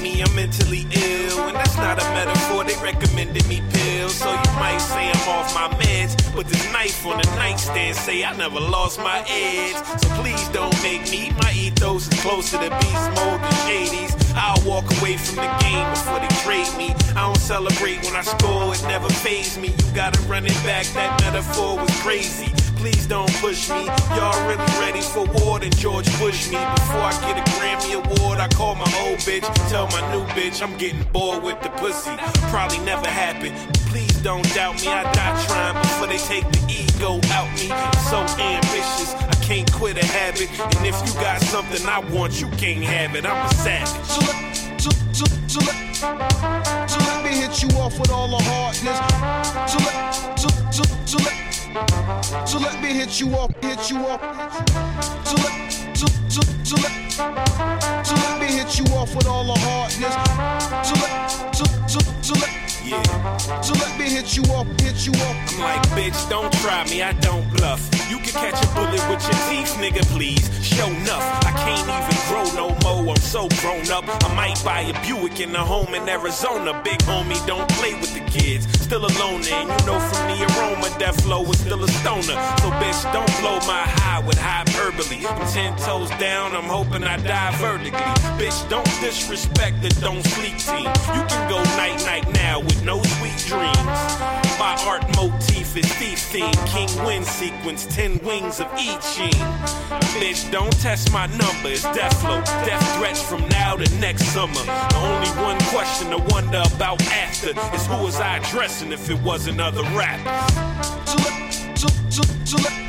me. I'm mentally ill, and that's not a metaphor. They recommended me pills, so you might say I'm off my meds. But the knife on the nightstand say I never lost my edge. So please don't make me. My ethos is closer to beast mode than shadies. I'll walk away from the game before they trade me. I don't celebrate when I score, it never phase me. You gotta run it back, that metaphor was crazy. Please don't push me. Y'all really ready for war? Then George Bush me. Before I get a Grammy Award, I call my old bitch. Tell my new bitch I'm getting bored with the pussy. Probably never happen. Please don't doubt me. I die trying before they take the ego out me. So ambitious, I can't quit a habit. And if you got something I want, you can't have it. I'm a savage. So let, so, let, so let me hit you off with all the hardness. Let, let, so let me hit you off, hit you off. So let, so, so, so let, so let me hit you off with all the hardness. So let, so, so, so let. Yeah. So let me hit you up, hit you up. I'm like, bitch, don't try me, I don't bluff. You can catch a bullet with your teeth, nigga, please. Show enough. I can't even grow no more, I'm so grown up. I might buy a Buick in a home in Arizona. Big homie, don't play with the kids. Still alone, and you know from the aroma, that flow is still a stoner. So, bitch, don't blow my high with hyperbole. I'm ten toes down, I'm hoping I die vertically. Bitch, don't disrespect the don't sleep team. You can go night night now with no sweet dreams. My art motif is thief theme, king win sequence, ten wings of each sheen. Bitch, don't test my number, it's death flow. Death threats from now to next summer. The only one question to wonder about after is who was I addressing if it wasn't other rappers. So let, let,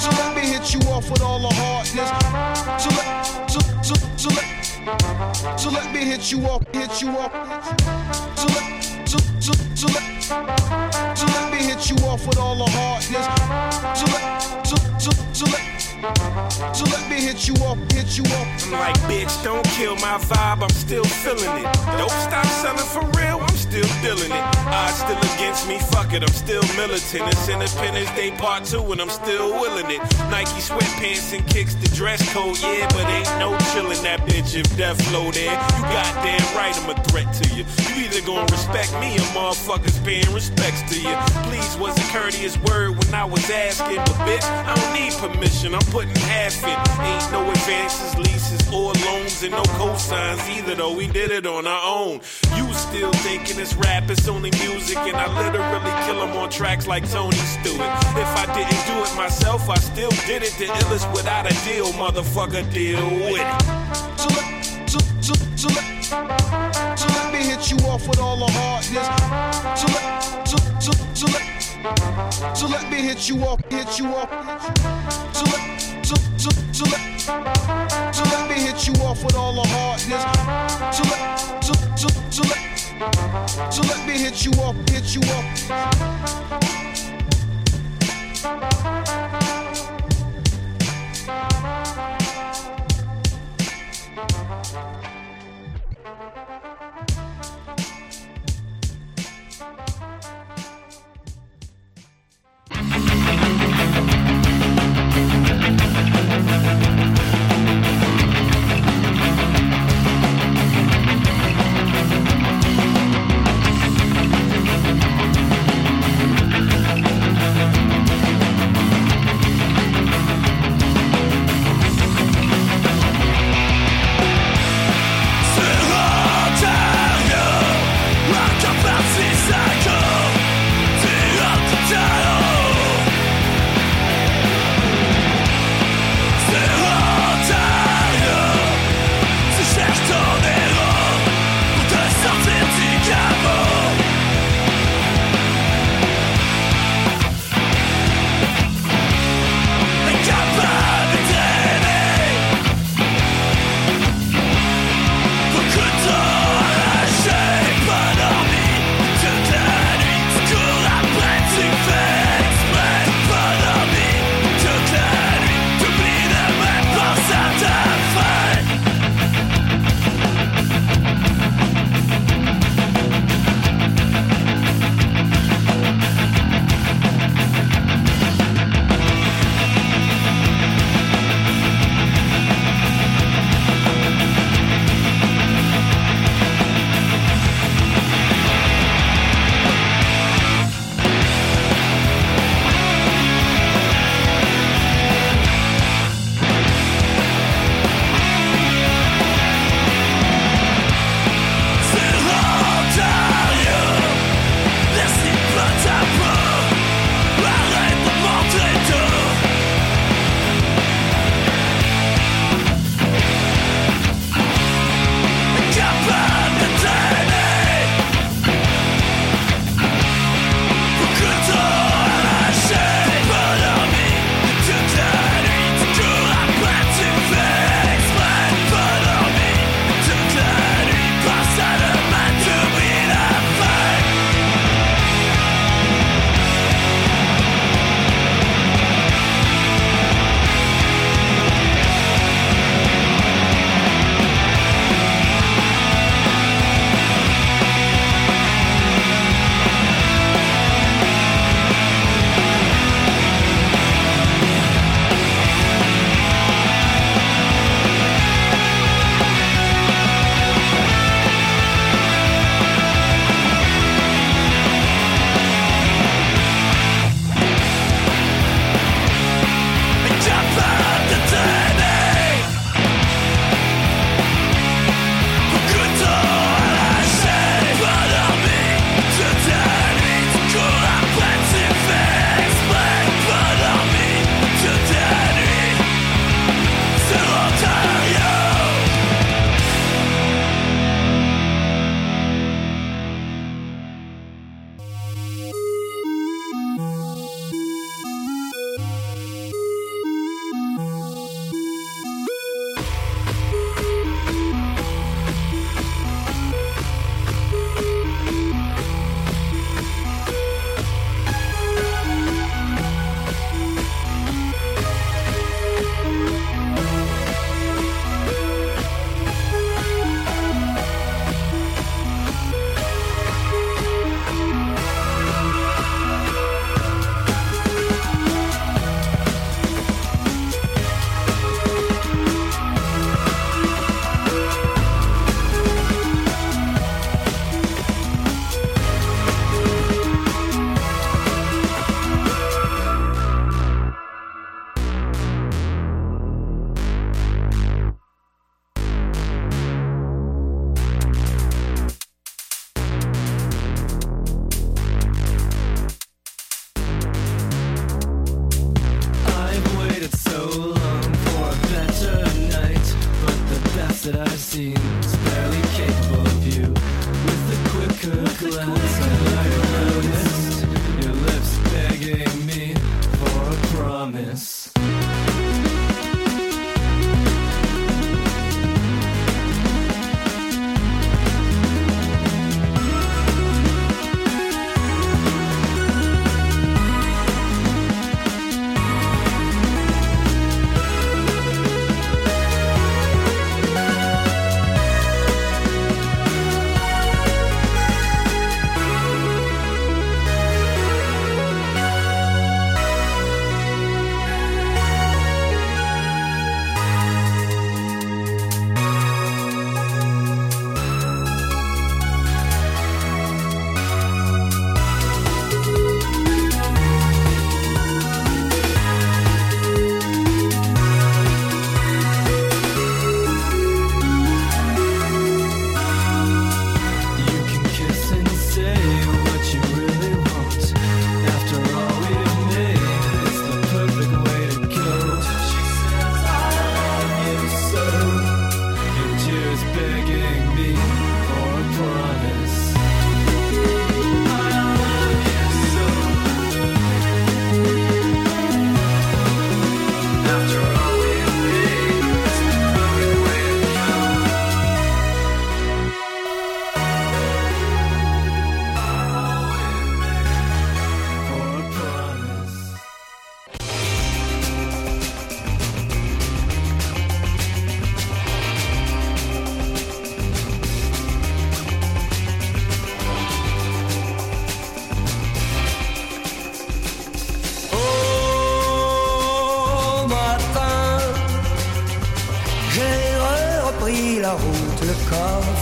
so let me hit you off with all the hardness. So let, so, so, so let, so let me hit you off, hit you up. So let, so let, let me hit you off with all the hardness. So let, so, so, so let, so let me hit you up, hit you up. I'm like, bitch, don't kill my vibe, I'm still feeling it. Don't stop selling for real, I'm still dealing it. Odds still against me, fuck it, I'm still militant. It's Independence Day Part 2 and I'm still willing it. Nike sweatpants and kicks the dress code, yeah, but ain't no chillin' that bitch if death flow there. You goddamn right, I'm a threat to you. You either gonna respect me or motherfuckers paying respects to you. Please was a courteous word when I was asking, but bitch, I don't need permission, I'm putting half in. Ain't no advances, leases, or loans, and no cosigns either, though we did it on our own. You still thinking it's rap, it's only music, and I literally kill them on tracks like Tony Stewart. If I didn't do it myself, I still did it. The illest without a deal, motherfucker, deal with it. So let, so, so, so let, so let me hit you off with all the hardness. So let, so, so, so let, so let me hit you up, hit you up. So let, so, let, so let me hit you off with all the hardness. So let, so, so, so let, so let me hit you off, hit you up.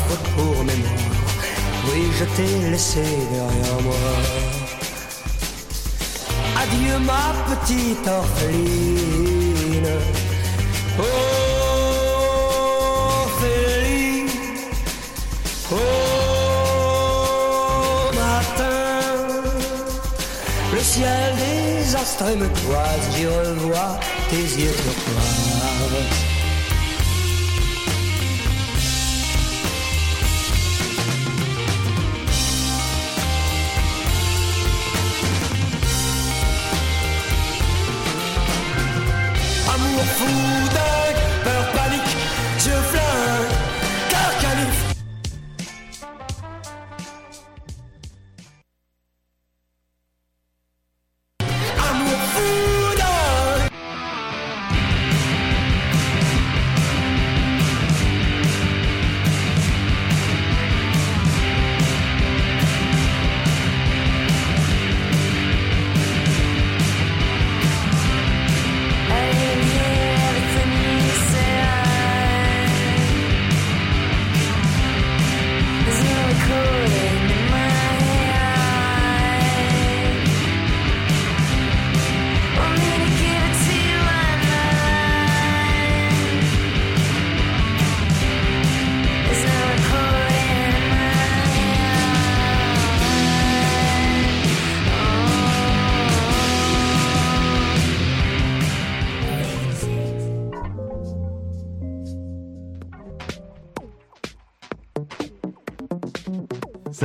Coffre pour mémoire. Oui, je t'ai laissé derrière moi. Adieu ma petite orpheline. Ophélie. Au matin, le ciel désastré me toise, j'y revois tes yeux turquoise.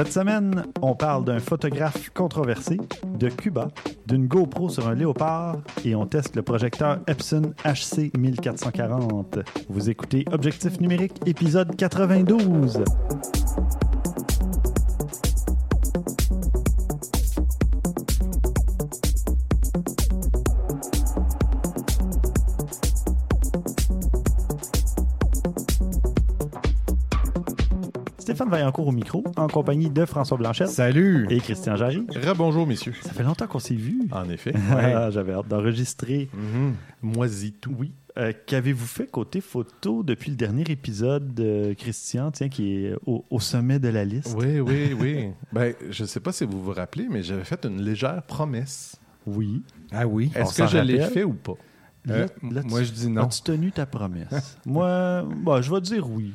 Cette semaine, on parle d'un photographe controversé, de Cuba, d'une GoPro sur un léopard et on teste le projecteur Epson HC 1440. Vous écoutez Objectif numérique, épisode 92. Vaillancourt au micro, en compagnie de François Blanchette Salut! et Christian Jarry. Rebonjour, messieurs. Ça fait longtemps qu'on s'est vus. En effet. J'avais hâte d'enregistrer. Mhm. Moisi tout. Oui. Euh, Qu'avez-vous fait côté photo depuis le dernier épisode de Christian, tiens, qui est au, au sommet de la liste? Oui, oui, oui. ben, je ne sais pas si vous vous rappelez, mais j'avais fait une légère promesse. Oui. Ah oui. Est-ce que je l'ai fait ou pas? Euh, Là- là, moi, tu- je dis non. As-tu tenu ta promesse? Moi, bah, je vais dire oui.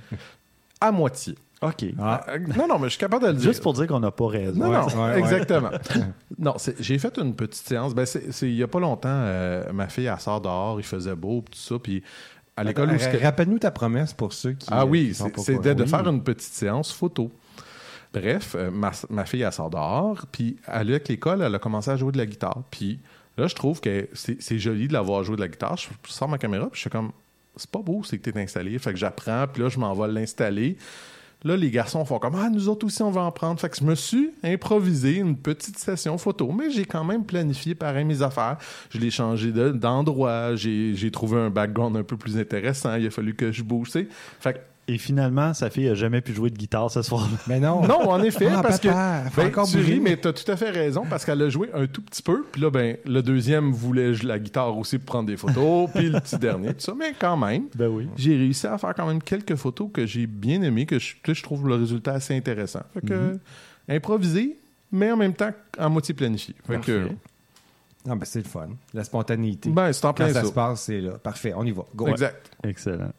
À moitié. OK. Ah, Euh, Non, non, mais je suis capable de le dire. Juste pour dire qu'on n'a pas raison. Non, non, ouais, ouais. exactement. non, j'ai fait une petite séance. Ben, c'est, il n'y a pas longtemps, euh, ma fille, elle sort dehors, il faisait beau, tout ça, puis à l'école Rappelle-nous ta promesse pour ceux qui. Ah euh, oui, au c'était de courant. faire une petite séance photo. Bref, euh, ma, ma fille, elle sort dehors, puis elle, avec l'école, elle a commencé à jouer de la guitare. Puis là, je trouve que c'est c'est joli de l'avoir joué de la guitare. Je, je sors ma caméra, puis je suis comme, c'est pas beau, c'est que t'es installé. Fait que j'apprends, puis là, je m'en vais l'installer. Là, les garçons font comme Ah, nous autres aussi, on va en prendre. Fait que je me suis improvisé une petite session photo, mais j'ai quand même planifié pareil mes affaires. Je l'ai changé de- d'endroit, j'ai trouvé un background un peu plus intéressant. Il a fallu que je bouge. Et finalement, sa fille a jamais pu jouer de guitare ce soir-là. Mais non. non, en effet, Ah, parce que papa, faut ben, tu ris, mais tu as tout à fait raison parce qu'elle a joué un tout petit peu. Puis là, ben, le deuxième voulait jouer la guitare aussi pour prendre des photos. puis le petit dernier, tout ça. Mais quand même, Ben oui. j'ai réussi à faire quand même quelques photos que j'ai bien aimées, que je, que je trouve le résultat assez intéressant. Fait que, Mhm. improvisé, mais en même temps à moitié planifié. Fait que. Non, ben c'est le fun. La spontanéité. ben, c'est en Quand plein ça ça. se passe, c'est là. Parfait, on y va. Go. Exact. Excellent.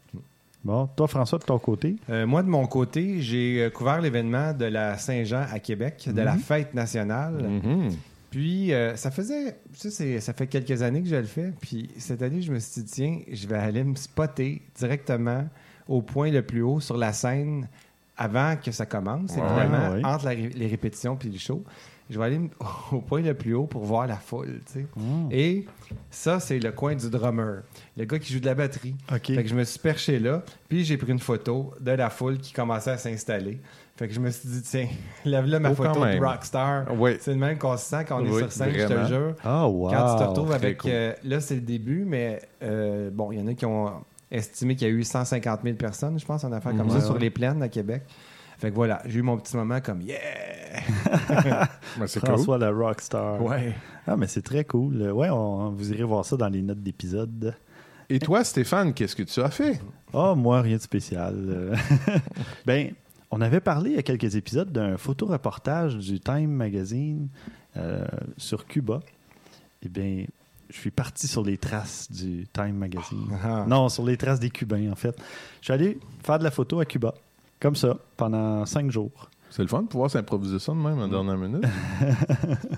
Bon, toi, François, de ton côté? Euh, moi, de mon côté, j'ai euh, couvert l'événement de la Saint-Jean à Québec, de la fête nationale. Mhm. Puis, euh, ça faisait, ça, c'est- ça fait quelques années que je le fais. Puis, cette année, je me suis dit, tiens, je vais aller me spotter directement au point le plus haut sur la scène avant que ça commence, Ouais, évidemment, ouais. entre la les répétitions puis le show. Je vais aller au point le plus haut pour voir la foule, tu sais. Et ça, c'est le coin du drummer, le gars qui joue de la batterie. Fait que je me suis perché là, puis j'ai pris une photo de la foule qui commençait à s'installer. Fait que je me suis dit, tiens, lève là ma Oh, photo de rockstar. C'est le même qu'on se sent quand on est sur scène, je te jure. Ah, wow. Quand tu te retrouves avec. cool. euh, là, c'est le début, mais euh, bon, il y en a qui ont estimé qu'il y a eu 150 000 personnes, je pense, en affaires comme Ouais, ça, sur les plaines à Québec. Fait que voilà, j'ai eu mon petit moment comme yeah! Ben, c'est cool. François, la rockstar. Ouais. Ah, mais c'est très cool. Ouais, on- vous irez voir ça dans les notes d'épisode. Et toi, Stéphane, qu'est-ce que tu as fait? Ah, moi, rien de spécial. Ben, on avait parlé il y a quelques épisodes d'un photoreportage du Time Magazine euh, sur Cuba. Eh bien, je suis parti sur les traces du Time Magazine. Ah. Non, sur les traces des Cubains, en fait. Je suis allé faire de la photo à Cuba, comme ça, pendant cinq jours. C'est le fun de pouvoir s'improviser ça de même en dernière minute.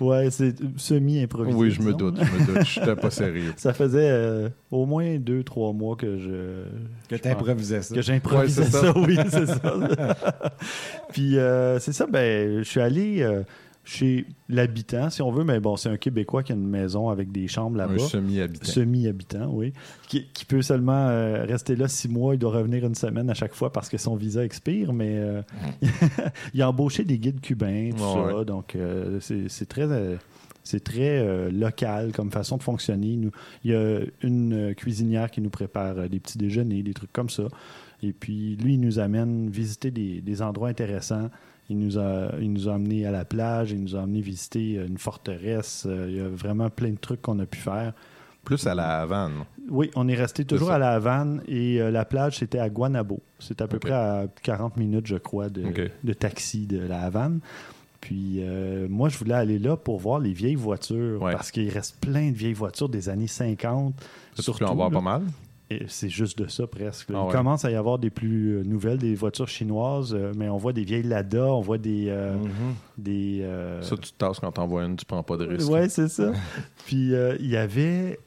Ouais, c'est semi-improvisé. oui, je me doute, je me doute. Je n'étais pas sérieux. Ça faisait euh, au moins deux, trois mois que je. Que tu improvisais ça. que j'improvisais Ouais, c'est ça. ça. oui, c'est ça. Puis euh, c'est ça, ben, je suis allé euh, chez l'habitant, si on veut, mais bon, c'est un Québécois qui a une maison avec des chambres Un là-bas. semi-habitant. Semi-habitant, oui. Qui, qui peut seulement euh, rester là six mois. Il doit revenir une semaine à chaque fois parce que son visa expire, mais euh, il a embauché des guides cubains, tout Ouais, ça. ouais. Donc, euh, c'est très. c'est très local comme façon de fonctionner. Nous, il y a une cuisinière qui nous prépare des petits déjeuners, des trucs comme ça. Et puis, lui, il nous amène visiter des, des endroits intéressants. Il nous, a, il nous a amené à la plage, il nous a amené visiter euh, une forteresse. Euh, Il y a vraiment plein de trucs qu'on a pu faire. Plus à la Havane. Oui, on est resté toujours à la Havane et euh, la plage, c'était à Guanabo. C'est à peu près à 40 minutes, je crois, de, taxi de la Havane. Puis euh, moi, je voulais aller là pour voir les vieilles voitures Ouais. parce qu'il reste plein de vieilles voitures des années 50. Tu peux en voir là. pas mal. C'est juste de ça presque. Ah Il commence à y avoir des plus euh, nouvelles, des voitures chinoises, euh, mais on voit des vieilles Lada, on voit des... euh, Mhm. des euh, Ça, tu te tasses quand t'en vois une, tu prends pas de risque. Ouais, c'est ça. Puis euh, il y avait.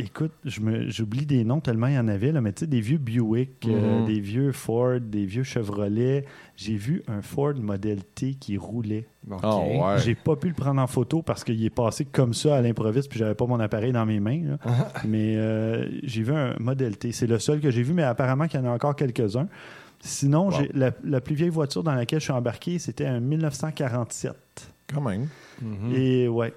Écoute, je me- j'oublie des noms tellement il y en avait, là, mais tu sais, des vieux Buick, euh, Mhm. des vieux Ford, des vieux Chevrolet. J'ai vu un Ford Model T qui roulait. Ah ouais. J'ai pas pu le prendre en photo parce qu'il est passé comme ça à l'improviste, puis j'avais pas mon appareil dans mes mains. là. mais euh, j'ai vu un Model T. C'est le seul que j'ai vu, mais apparemment qu'il y en a encore quelques-uns. Sinon, Wow. j'ai la, la plus vieille voiture dans laquelle je suis embarqué, c'était un 1947. Quand même. Mhm. Et ouais.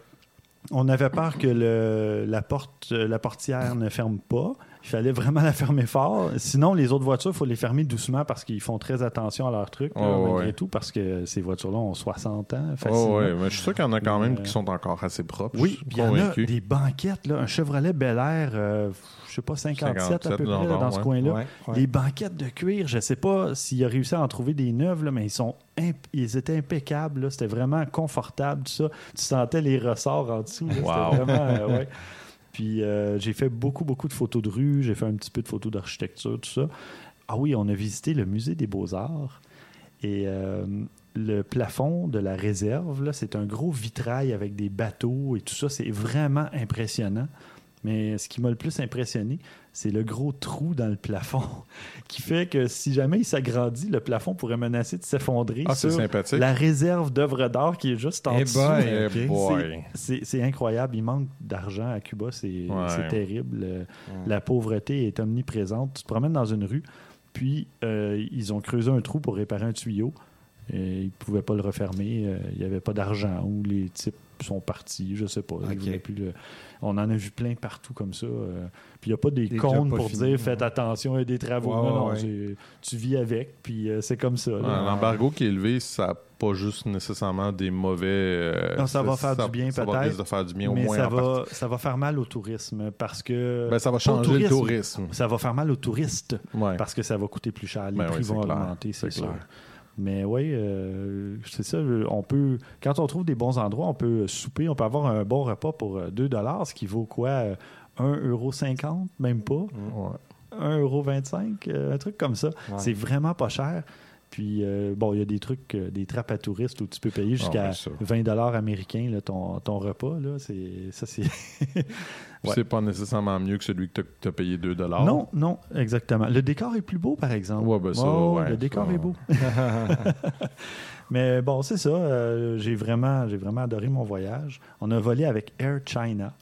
On avait peur que le- la, porte, euh, la portière ne ferme pas. Il fallait vraiment la fermer fort. Sinon, les autres voitures, il faut les fermer doucement parce qu'ils font très attention à leurs trucs, là, Oh, malgré ouais. tout, parce que ces voitures-là ont 60 ans facilement. Oh, ouais, mais je suis sûr qu'il y en a quand même Mais, qui sont encore assez propres. Oui, il y en a des banquettes, là, un Chevrolet Bel Air, euh, sais pas, 57, à 57 peu près, dans ce ouais. coin-là. Ouais, ouais. Les banquettes de cuir, je sais pas s'il a réussi à en trouver des neuves, là, mais ils sont imp- ils étaient impeccables. C'était vraiment confortable, tout ça. Tu sentais les ressorts en dessous. C'était Wow. vraiment, euh, ouais. Puis euh, j'ai fait beaucoup, beaucoup de photos de rue. J'ai fait un petit peu de photos d'architecture, tout ça. Ah oui, on a visité le musée des beaux-arts. Et euh, le plafond de la réserve, là, c'est un gros vitrail avec des bateaux et tout ça. C'est vraiment impressionnant. Mais ce qui m'a le plus impressionné, c'est le gros trou dans le plafond qui fait que si jamais il s'agrandit, le plafond pourrait menacer de s'effondrer Ah, c'est sur sympathique. la réserve d'œuvres d'art qui est juste en Eh dessous. Eh. C'est incroyable. Il manque d'argent à Cuba. C'est Ouais. terrible. Euh, La pauvreté est omniprésente. Tu te promènes dans une rue, puis euh, ils ont creusé un trou pour réparer un tuyau. Et ils ne pouvaient pas le refermer. Euh, Il n'y avait pas d'argent. Ou les types sont partis. Je sais pas. Ils Ok. voulaient plus le- On en a vu plein partout comme ça. euh. Puis il n'y a pas des, pas pour finis, dire faites ouais. attention, il y a des travaux. Ouais, non, ouais. tu vis avec, puis euh, c'est comme ça. L'embargo qui est élevé, ça n'a pas juste nécessairement des mauvais. euh, Non, ça va faire du bien, Ça va peut-être, risque de faire du bien, au Mais moins ça en partie. va, ça va faire mal au tourisme parce que. Ben, ça va changer le tourisme. Ça va faire mal aux touristes Ouais. parce que ça va coûter plus cher. Les Ben prix vont clair. augmenter, c'est C'est sûr. clair. Mais oui, c'est ça. On peut, quand on trouve des bons endroits, on peut souper, on peut avoir un bon repas pour euh, 2 ce qui vaut quoi euh, 1,50 même pas? Ouais. 1,25 euh, un truc comme ça. Ouais. C'est vraiment pas cher. Puis, euh, bon, il y a des trucs, euh, des trappes à touristes où tu peux payer jusqu'à ouais, ça. 20 américains là, ton, ton repas. Là, c'est, ça, c'est... Ouais. C'est pas nécessairement mieux que celui que tu as payé 2 Non, non, exactement. Le décor est plus beau, par exemple. Ouais, ben ça, Oh, ouais, le décor ça. est beau. Mais bon, c'est ça. euh, j'ai vraiment, j'ai vraiment adoré mon voyage. On a volé avec Air China.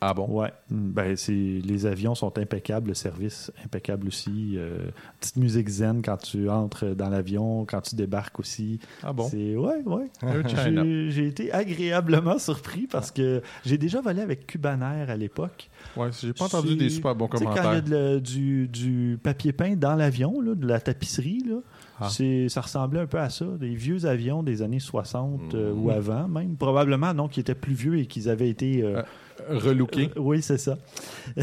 Ah bon? Ouais. Mm, Ben, c'est, les avions sont impeccables, le service impeccable aussi. euh, petite musique zen quand tu entres dans l'avion, quand tu débarques aussi. Ah bon? C'est ouais. J'ai, j'ai été agréablement surpris parce que j'ai déjà volé avec Cubanair à l'époque. Ouais, j'ai pas entendu C'est- des super bons sais, quand il y a commentaires. de du, du papier peint dans l'avion, là, de la tapisserie, là, Ah. c'est, ça ressemblait un peu à ça. Des vieux avions des années 60 euh, ou avant, même. Probablement, non, qui étaient plus vieux et qu'ils avaient été. euh, Relooké. euh, oui, c'est ça. Ah,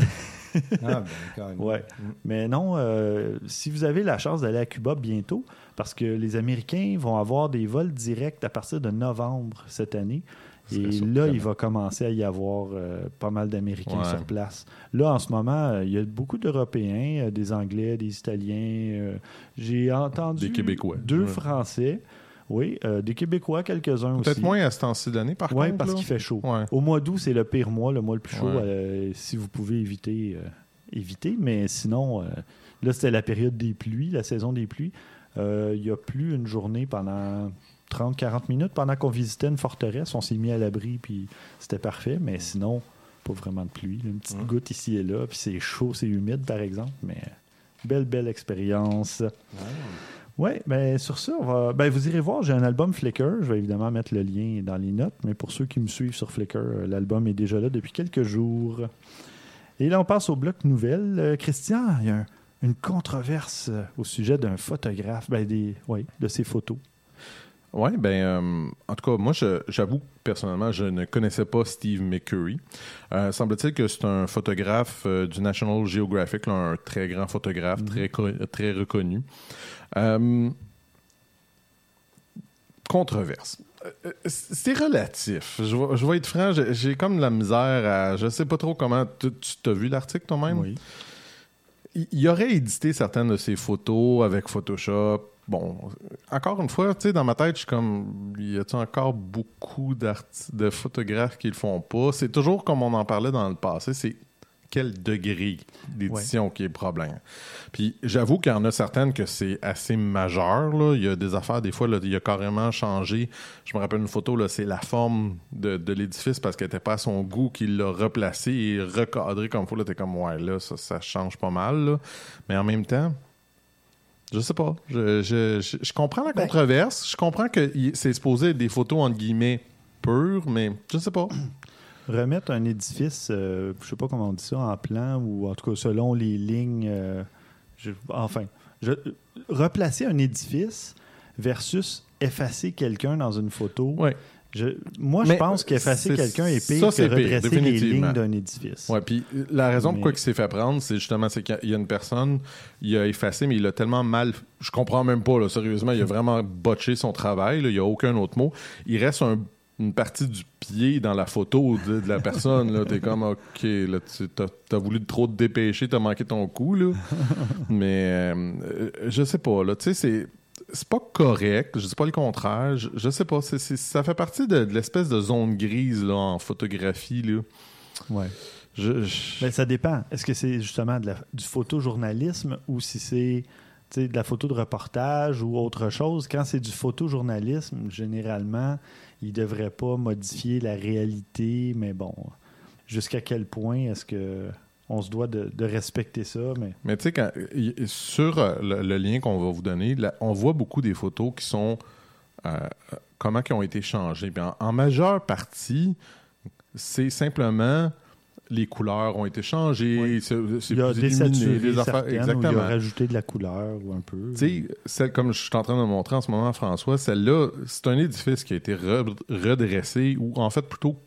ben, quand même. Ouais. Mais non, euh, si vous avez la chance d'aller à Cuba bientôt, parce que les Américains vont avoir des vols directs à partir de novembre cette année. Et là, il va commencer à y avoir euh, pas mal d'Américains Ouais. sur place. Là, en ce moment, euh, il y a beaucoup d'Européens, euh, des Anglais, des Italiens. J'ai entendu Des Québécois. deux Ouais. Français. Oui, des Québécois, quelques-uns aussi. Peut-être moins à ce temps-ci de l'année, par Oui, contre. parce là. qu'il fait chaud. Au mois d'août, c'est le pire mois, le mois le plus chaud. Si vous pouvez éviter, éviter. Mais sinon, là, c'était la période des pluies, la saison des pluies. Il y a plus une journée pendant 30-40 minutes. Pendant qu'on visitait une forteresse, on s'est mis à l'abri, puis c'était parfait. Mais sinon, pas vraiment de pluie. Une petite goutte ici et là, puis c'est chaud, c'est humide, par exemple. Mais belle, belle expérience. Oui, ben sur ça, on va- ben, vous irez voir, j'ai un album Flickr. Je vais évidemment mettre le lien dans les notes, mais pour ceux qui me suivent sur Flickr, euh, l'album est déjà là depuis quelques jours. Et là, on passe au bloc nouvelle. Euh, Christian, il y a un- une controverse euh, au sujet d'un photographe, ben, des, oui, de ses photos. Oui, ben, euh, en tout cas, moi, j'avoue, personnellement, je ne connaissais pas Steve McCurry. Euh, Semble-t-il que c'est un photographe euh, du National Geographic, là, un très grand photographe, très, co- très reconnu. Controverse. C'est relatif. Je vais, je vais être franc, j'ai comme de la misère à. Je sais pas trop comment. Tu tu t'as vu l'article toi-même? Oui. il il aurait édité certaines de ses photos avec Photoshop. Bon, encore une fois, tu sais, dans ma tête, je suis comme, y a-t-il encore beaucoup de photographes qui le font pas? C'est toujours comme on en parlait dans le passé, c'est quel degré d'édition qui est le problème? Puis j'avoue qu'il y en a certaines que c'est assez majeur. Là. Il y a des affaires, des fois, là, il a carrément changé. Je me rappelle une photo, là, c'est la forme de, de l'édifice parce qu'elle n'était pas à son goût qu'il l'a replacé et recadré comme il faut. Là, t'es comme, ouais, là, ça, ça change pas mal. là. Mais en même temps, je sais pas. Je, je, je- je comprends la controverse. Je comprends que c'est supposé être des photos, entre guillemets, pures, mais je sais pas. Remettre un édifice, euh, je sais pas comment on dit ça, en plan, ou en tout cas selon les lignes. euh, je- enfin, je- replacer un édifice versus effacer quelqu'un dans une photo. Ouais. Je- moi, je pense qu'effacer quelqu'un est pire ça, que pire, les lignes d'un édifice. Ouais, puis la raison pourquoi Mais- il s'est fait prendre, c'est justement c'est qu'il y a une personne, il a effacé, mais il a tellement mal. Je comprends même pas, là, sérieusement, il a vraiment botché son travail, là, il n'y a aucun autre mot. Il reste un- une partie du pied dans la photo de, de la personne. Là, t'es comme, OK, là, tu t'as, t'as voulu trop te dépêcher, t'as manqué ton coup, là. mais euh, euh, je sais pas, là, tu sais, c'est. C'est pas correct, je dis pas le contraire, je, je sais pas, ça fait partie de, de l'espèce de zone grise là, en photographie. Là. Ouais. Je, je- Ben, ça dépend. Est-ce que c'est justement de la- du photojournalisme ou si c'est de la photo de reportage ou autre chose? Quand c'est du photojournalisme, généralement, il ne devrait pas modifier la réalité, mais bon, jusqu'à quel point est-ce que on se doit de, de respecter ça? Mais Mais tu sais, sur euh, le, le lien qu'on va vous donner, là, on voit beaucoup des photos qui sont euh, comment qui ont été changées. En, en majeure partie, c'est simplement les couleurs ont été changées, Oui. c'est c'est il y a plus illuminé, les affaires. certaines, ou il Exactement. a rajouté de la couleur ou un peu. Tu sais, comme je suis en train de montrer en ce moment, François, celle-là, c'est un édifice qui a été re- redressé, ou en fait, plutôt,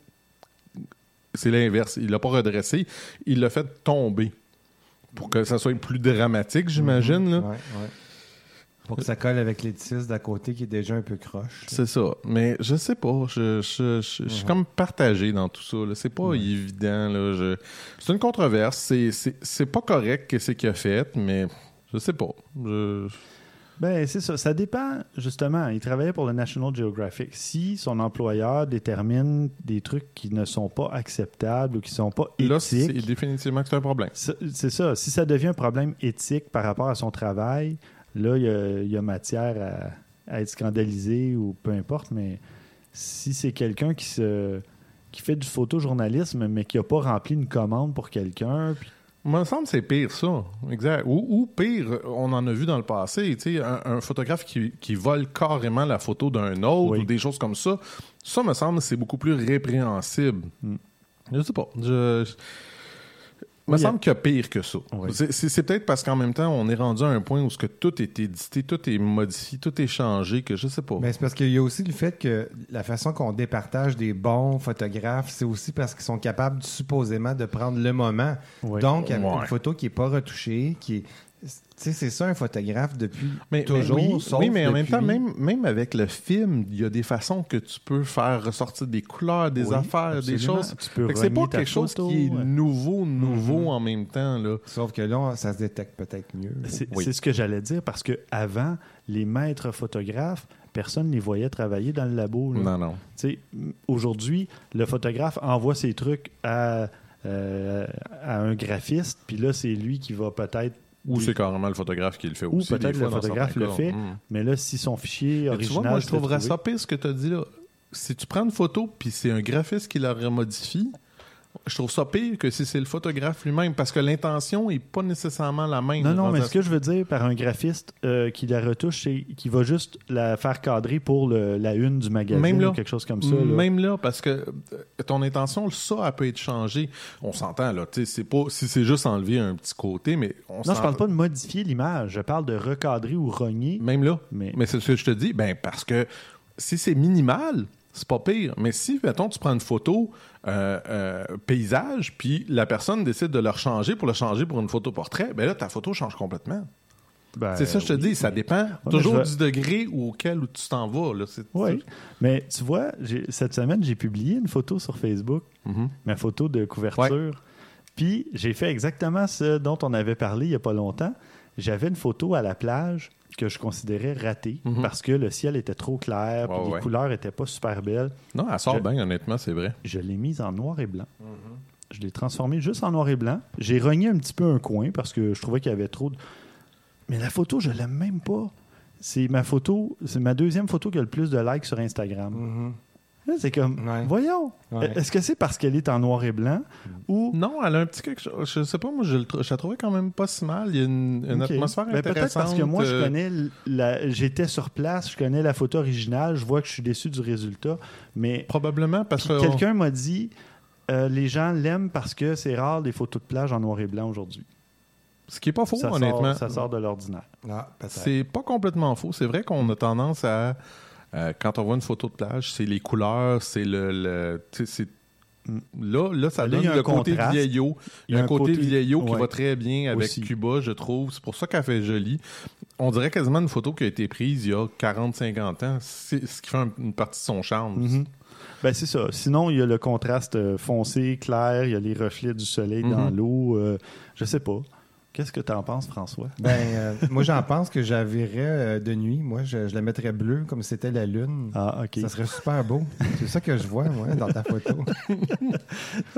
c'est l'inverse. Il l'a pas redressé, il l'a fait tomber. Pour que ça soit plus dramatique, j'imagine. là. Ouais, ouais. Pour que ça colle avec l'édifice d'à côté qui est déjà un peu croche. C'est ça. Mais je sais pas. Je, je- je- je suis comme partagé dans tout ça. C'est pas évident. Là. Je- C'est une controverse. C'est pas correct que c'est qu'il a fait, mais je sais pas. Je- Ben, c'est ça. Ça dépend, justement. Il travaillait pour le National Geographic. Si son employeur détermine des trucs qui ne sont pas acceptables ou qui ne sont pas Là, c'est éthiques, définitivement que c'est un problème. c'est ça. Si ça devient un problème éthique par rapport à son travail, là, il y a, il y a matière à, à être scandalisé ou peu importe. Mais si c'est quelqu'un qui se qui fait du photojournalisme, mais qui n'a pas rempli une commande pour quelqu'un, puis me semble que c'est pire, ça. Exact. Ou, ou pire, on en a vu dans le passé, tu sais, un, un photographe qui, qui vole carrément la photo d'un autre Oui. ou des choses comme ça. Ça, me semble, c'est beaucoup plus répréhensible. Mm. Je sais pas. Je, je- me Oui, semble qu'il y a pire que ça. Oui. C'est- peut-être parce qu'en même temps, on est rendu à un point où ce que tout est édité, tout est modifié, tout est changé, que je sais pas. Mais c'est parce qu'il y a aussi le fait que la façon qu'on départage des bons photographes, c'est aussi parce qu'ils sont capables supposément de prendre le moment. Oui. Donc, avec une photo qui n'est pas retouchée, qui est. Tu sais, c'est ça un photographe depuis Mais, toujours. mais oui, sauf oui, mais en même temps, même, même avec le film, il y a des façons que tu peux faire ressortir des couleurs, des Oui, affaires, des choses. Tu peux Fait que c'est pas quelque chose photo, qui est nouveau, nouveau Mhm. en même temps. Là. Sauf que là, ça se détecte peut-être mieux. C'est Oui. ce que j'allais dire parce que avant les maîtres photographes, personne ne les voyait travailler dans le labo. là. Non, non. Aujourd'hui, le photographe envoie ses trucs à, euh, à un graphiste, puis là, c'est lui qui va peut-être. Ou c'est carrément le photographe qui le fait Ou aussi. peut-être des fois, le photographe le fait. Mm. Mais là, si son fichier Mais original. tu vois, moi, je trouverais ça pire ce que tu as dit là. Si tu prends une photo puis c'est un graphiste qui la remodifie, je trouve ça pire que si c'est le photographe lui-même parce que l'intention est pas nécessairement la même. Non, non, mais ce que je veux dire par un graphiste euh, qui la retouche, c'est qui va juste la faire cadrer pour le- la une du magazine Même là. ou quelque chose comme ça. là. Même là, parce que euh, ton intention, ça, elle peut être changée. On s'entend, là. tu sais, C'est pas, si c'est juste enlever un petit côté, mais on Non, je parle pas de modifier l'image, je parle de recadrer ou rogner. Même là. Mais- Mais, c'est ce que je te dis. Ben, parce que si c'est minimal, c'est pas pire. Mais si, mettons, tu prends une photo euh, euh, paysage, puis la personne décide de le changer pour le changer pour une photo portrait, ben là, ta photo change complètement. Ben, c'est ça, je te oui, dis. Ça dépend toujours du degré auquel où tu t'en vas. Là. Oui, mais tu vois, cette semaine, j'ai publié une photo sur Facebook, Mhm. ma photo de couverture. Puis j'ai fait exactement ce dont on avait parlé il n'y a pas longtemps. J'avais une photo à la plage que je considérais ratée Mhm. parce que le ciel était trop clair, les ouais. couleurs n'étaient pas super belles. Non, elle sort Je- bien, honnêtement, c'est vrai. Je l'ai mise en noir et blanc. Mhm. Je l'ai transformée juste en noir et blanc. J'ai rogné un petit peu un coin parce que je trouvais qu'il y avait trop de. Mais la photo, je l'aime même pas. C'est ma photo, c'est ma deuxième photo qui a le plus de likes sur Instagram. Mhm. C'est comme, Ouais. voyons, Ouais. est-ce que c'est parce qu'elle est en noir et blanc ou Non, elle a un petit quelque chose. Je sais pas, moi, je, le tr- je la trouvais quand même pas si mal. Il y a une, une Ok. atmosphère Ben, intéressante. Peut-être parce que moi, je euh, connais, la- j'étais sur place, je connais la photo originale, je vois que je suis déçu du résultat, mais Probablement parce puis que. quelqu'un m'a dit, euh, les gens l'aiment parce que c'est rare des photos de plage en noir et blanc aujourd'hui. Ce qui est pas faux, Ça, honnêtement. sort, ça sort de l'ordinaire. Ah. C'est pas complètement faux. C'est vrai qu'on a tendance à. Euh, quand on voit une photo de plage, c'est les couleurs, c'est le. le- c'est- Là, là, ça Là, donne le côté contraste. vieillot. Il y a un côté, vieillot qui va très bien avec Aussi. Cuba, je trouve. C'est pour ça qu'elle fait jolie. On dirait quasiment une photo qui a été prise il y a 40-50 ans. C'est ce qui fait un- une partie de son charme. Mhm. Ben, c'est ça. Sinon, il y a le contraste euh, foncé, clair, il y a les reflets du soleil dans Mhm. l'eau. euh, je sais pas. Qu'est-ce que tu en penses, François? Ben, euh, moi, j'en pense que j'avirais euh, de nuit. Moi, je, je la mettrais bleue comme si c'était la lune. Ah, OK. Ça serait super beau. C'est ça que je vois, moi, dans ta photo.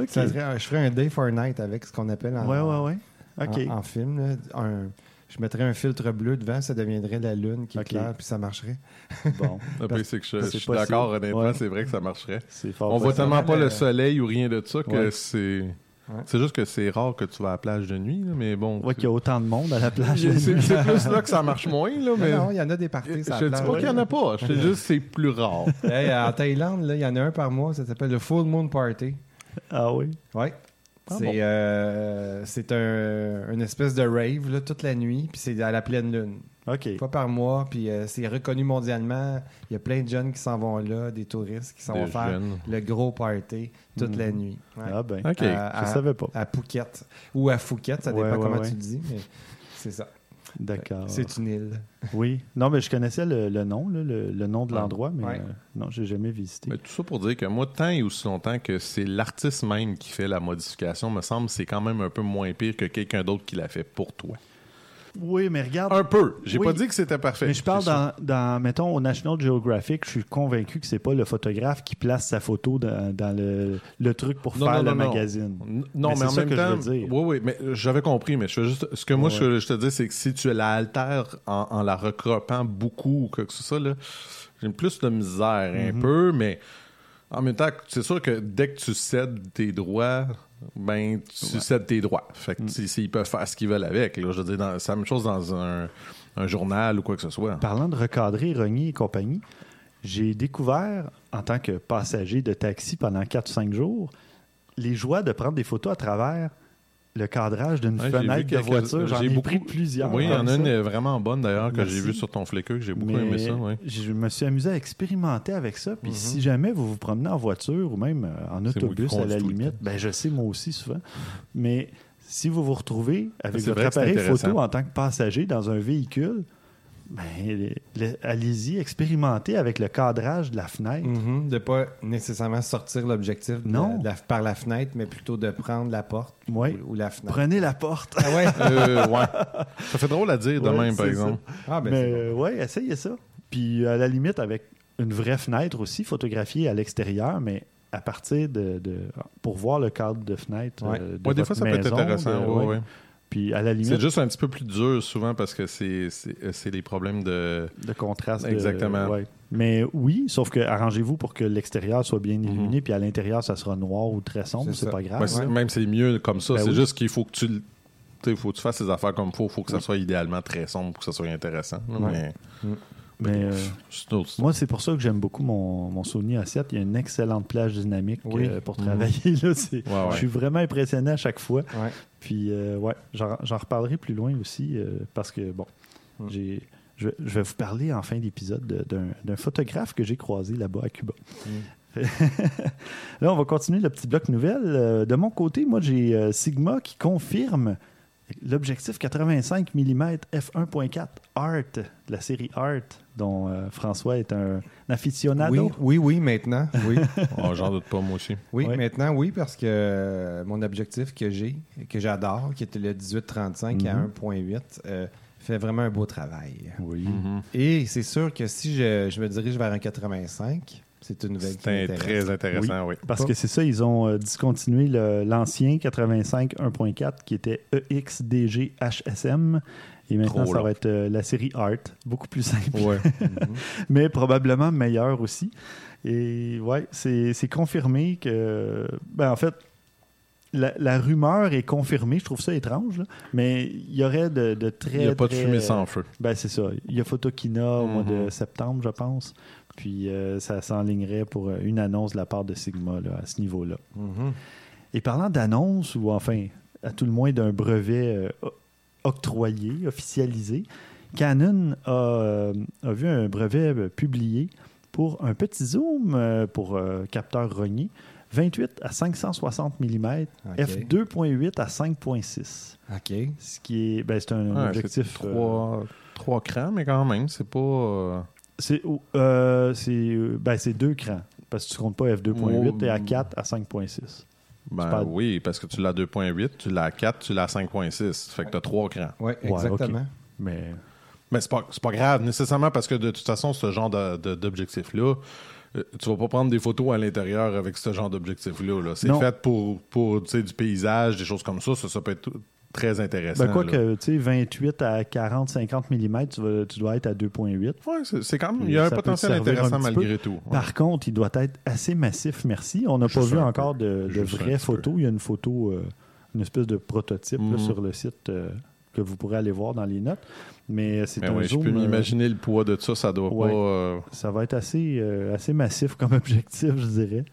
Ça serait je ferais un day for night avec ce qu'on appelle en, Ouais, ouais, ouais. OK. en, en film. là. Un- je mettrais un filtre bleu devant, ça deviendrait la lune qui Ok. éclaire, puis ça marcherait. Bon, Après, c'est que je, suis d'accord, honnêtement, Ouais. c'est vrai que ça marcherait. c'est fort. On voit tellement pas le- le soleil ou rien de ça que Ouais. c'est. C'est juste que c'est rare que tu vas à la plage de nuit, là, mais bon. Ouais, qu'il y a autant de monde à la plage. c'est plus là que ça marche moins, là, mais. Non, il y en a des parties, je te dis pas qu'il y en a pas. Je te juste que c'est plus rare. Hey, en Thaïlande, là, il y en a un par mois, ça s'appelle le Full Moon Party. Ah oui? Oui. Ah c'est bon. euh, c'est un, une espèce de rave là, toute la nuit, puis c'est à la pleine lune. OK. Pas par mois, puis euh, c'est reconnu mondialement. Il y a plein de jeunes qui s'en vont là, des touristes qui s'en vont faire jeunes. le gros party toute Mhm. la nuit. Ouais. Ah ben, OK. À- je à- savais pas. À Phuket. Ou à Phuket, ça Ouais, dépend ouais, comment ouais. tu le dis, mais c'est ça. D'accord. C'est une île. Oui. Non, mais je connaissais le, le nom, là, le, le nom de l'endroit, mais Ouais. euh, non, j'ai jamais visité. Mais tout ça pour dire que moi, tant et aussi longtemps que c'est l'artiste même qui fait la modification, me semble c'est quand même un peu moins pire que quelqu'un d'autre qui l'a fait pour toi. Oui, mais regarde. Un peu. J'ai Oui. pas dit que c'était parfait. Mais je parle dans, dans, mettons, au National Geographic, je suis convaincu que c'est pas le photographe qui place sa photo dans, dans le, le truc pour Non, faire non, le non, magazine. Non, Mais mais, en ça même que je temps. veux dire. Oui, oui, mais j'avais compris. Mais je juste, ce que moi, Ouais. je, je te dis, c'est que si tu la altères en, en la recropant beaucoup ou quoi que ce soit, j'ai plus de misère un Mhm. peu, mais en même temps, c'est sûr que dès que tu cèdes tes droits, ben, tu cèdes tes droits. Fait que Mm. si- s'ils peuvent faire ce qu'ils veulent avec, là, je veux dire, c'est la même chose dans un, un journal ou quoi que ce soit. Parlant de recadrer, rogner et compagnie, j'ai découvert, en tant que passager de taxi pendant 4-5 jours, les joies de prendre des photos à travers le cadrage d'une Ouais, fenêtre de voiture. J'en ai beaucoup- pris plusieurs. Oui, il y en a une vraiment bonne d'ailleurs que j'ai vue sur ton Flickr, que j'ai beaucoup Mais aimé ça. ouais. Je me suis amusé à expérimenter avec ça. Puis Mhm. si jamais vous vous promenez en voiture ou même euh, en autobus à la limite, ben je sais moi aussi souvent. Mais si vous vous retrouvez avec votre appareil photo en tant que passager dans un véhicule, ben, le- le- allez-y, expérimentez avec le cadrage de la fenêtre. Mhm, de pas nécessairement sortir l'objectif de- Non. de la- par la fenêtre, mais plutôt de prendre la porte Ouais. ou, ou la fenêtre. Prenez la porte. Ah ouais? Euh, ouais. Ça fait drôle à dire de Ouais, même, par exemple. Ah, ben Mais bon. euh, ouais, essayez ça. Puis à la limite, avec une vraie fenêtre aussi, photographiée à l'extérieur, mais à partir de, de- pour voir le cadre de fenêtre. Ouais. euh, de Ouais, des fois, ça peut être intéressant. de- ouais, ouais. ouais. Puis à la limite, C'est juste un petit peu plus dur souvent parce que c'est des problèmes de. de contraste. de- Exactement. ouais. Mais oui, sauf que arrangez-vous pour que l'extérieur soit bien Mhm. illuminé, puis à l'intérieur, ça sera noir ou très sombre, C'est pas grave. Ouais. Même c'est mieux comme ça. Ben c'est oui. juste qu'il faut que tu. faut que tu fasses tes affaires comme il faut. Il faut que ça soit idéalement très sombre pour que ça soit intéressant. là, Ouais. Mais, euh, moi, c'est pour ça que j'aime beaucoup mon, mon Sony A7. Il y a une excellente plage dynamique Oui. euh, pour Mhm. travailler. Là, c'est- Ouais, ouais. Je suis vraiment impressionné à chaque fois. Ouais. Puis, euh, ouais, j'en reparlerai plus loin aussi parce que, bon, j'ai. Je, je vais vous parler en fin d'épisode de- d'un photographe que j'ai croisé là-bas à Cuba. Là, on va continuer le petit bloc nouvelle. De mon côté, moi, j'ai Sigma qui confirme l'objectif 85 mm f1.4 Art, de la série Art, dont euh, François est un aficionado? Oui, oui, oui, maintenant. Oui, Oh, J'en doute pas, moi aussi. oui maintenant, oui, parce que euh, mon objectif que j'ai, que j'adore, qui était le 18-35 à Mhm. 1.8, euh, fait vraiment un beau travail. Oui. Mhm. Et c'est sûr que si je, je me dirige vers un 85, c'est une nouvelle qui C'est un- m'intéresse. très intéressant, oui. Parce Pas- que c'est ça, ils ont euh, discontinué l'ancien 85 1.4 qui était EXDG HSM. Et maintenant, Trop ça long. va être euh, la série Art, beaucoup plus simple, Ouais. mais probablement meilleur aussi. Et ouais, c'est confirmé que. Ben, en fait, la, la rumeur est confirmée. Je trouve ça étrange, là. mais il y aurait de, de très. Il n'y a pas de fumée sans feu. Ben, c'est ça. Il y a Photokina au mois de Mhm. septembre, je pense. Puis euh, ça s'enlignerait pour euh, une annonce de la part de Sigma là, à ce niveau-là. Mhm. Et parlant d'annonce, ou enfin, à tout le moins d'un brevet euh, octroyé, officialisé, Canon a, euh, a vu un brevet euh, publié pour un petit zoom euh, pour euh, capteur rogné, 28 à 560 mm, Ok. f2.8 à 5.6. OK. Ce qui est, ben, c'est un Ouais, objectif. c'est euh, Trois, trois crans, mais quand même, c'est pas. euh, C'est euh, c'est euh, ben, c'est deux crans. Parce que tu comptes pas f2.8 Oh. et à 4 à 5.6. Ben parles- oui, parce que tu l'as à 2.8, tu l'as à 4, tu l'as à 5.6. Fait que tu as trois crans. Oui, Ouais, exactement. Mais Mais c'est pas, c'est pas grave, nécessairement, parce que de toute façon, ce genre de- de- d'objectif-là, euh, tu vas pas prendre des photos à l'intérieur avec ce genre d'objectif-là. là. C'est fait pour, pour tu sais, du paysage, des choses comme ça. Ça, ça peut être tout- très intéressant. ben, quoi là. que, tu sais, 28 à 40-50 mm, tu, vas- tu dois être à 2.8. Ouais, c'est c'est quand même. Il y a un potentiel intéressant un malgré tout. Ouais. Par contre, il doit être assez massif, merci. On n'a pas vu encore peu. de, vraies photos. Il y a une photo, euh, une espèce de prototype là, Mhm. sur le site euh, que vous pourrez aller voir dans les notes. Mais c'est Ben un ouais, je zoom. peux euh, m'imaginer le poids de ça, ça doit Ouais. pas. euh, ça va être assez, euh, assez massif comme objectif, je dirais.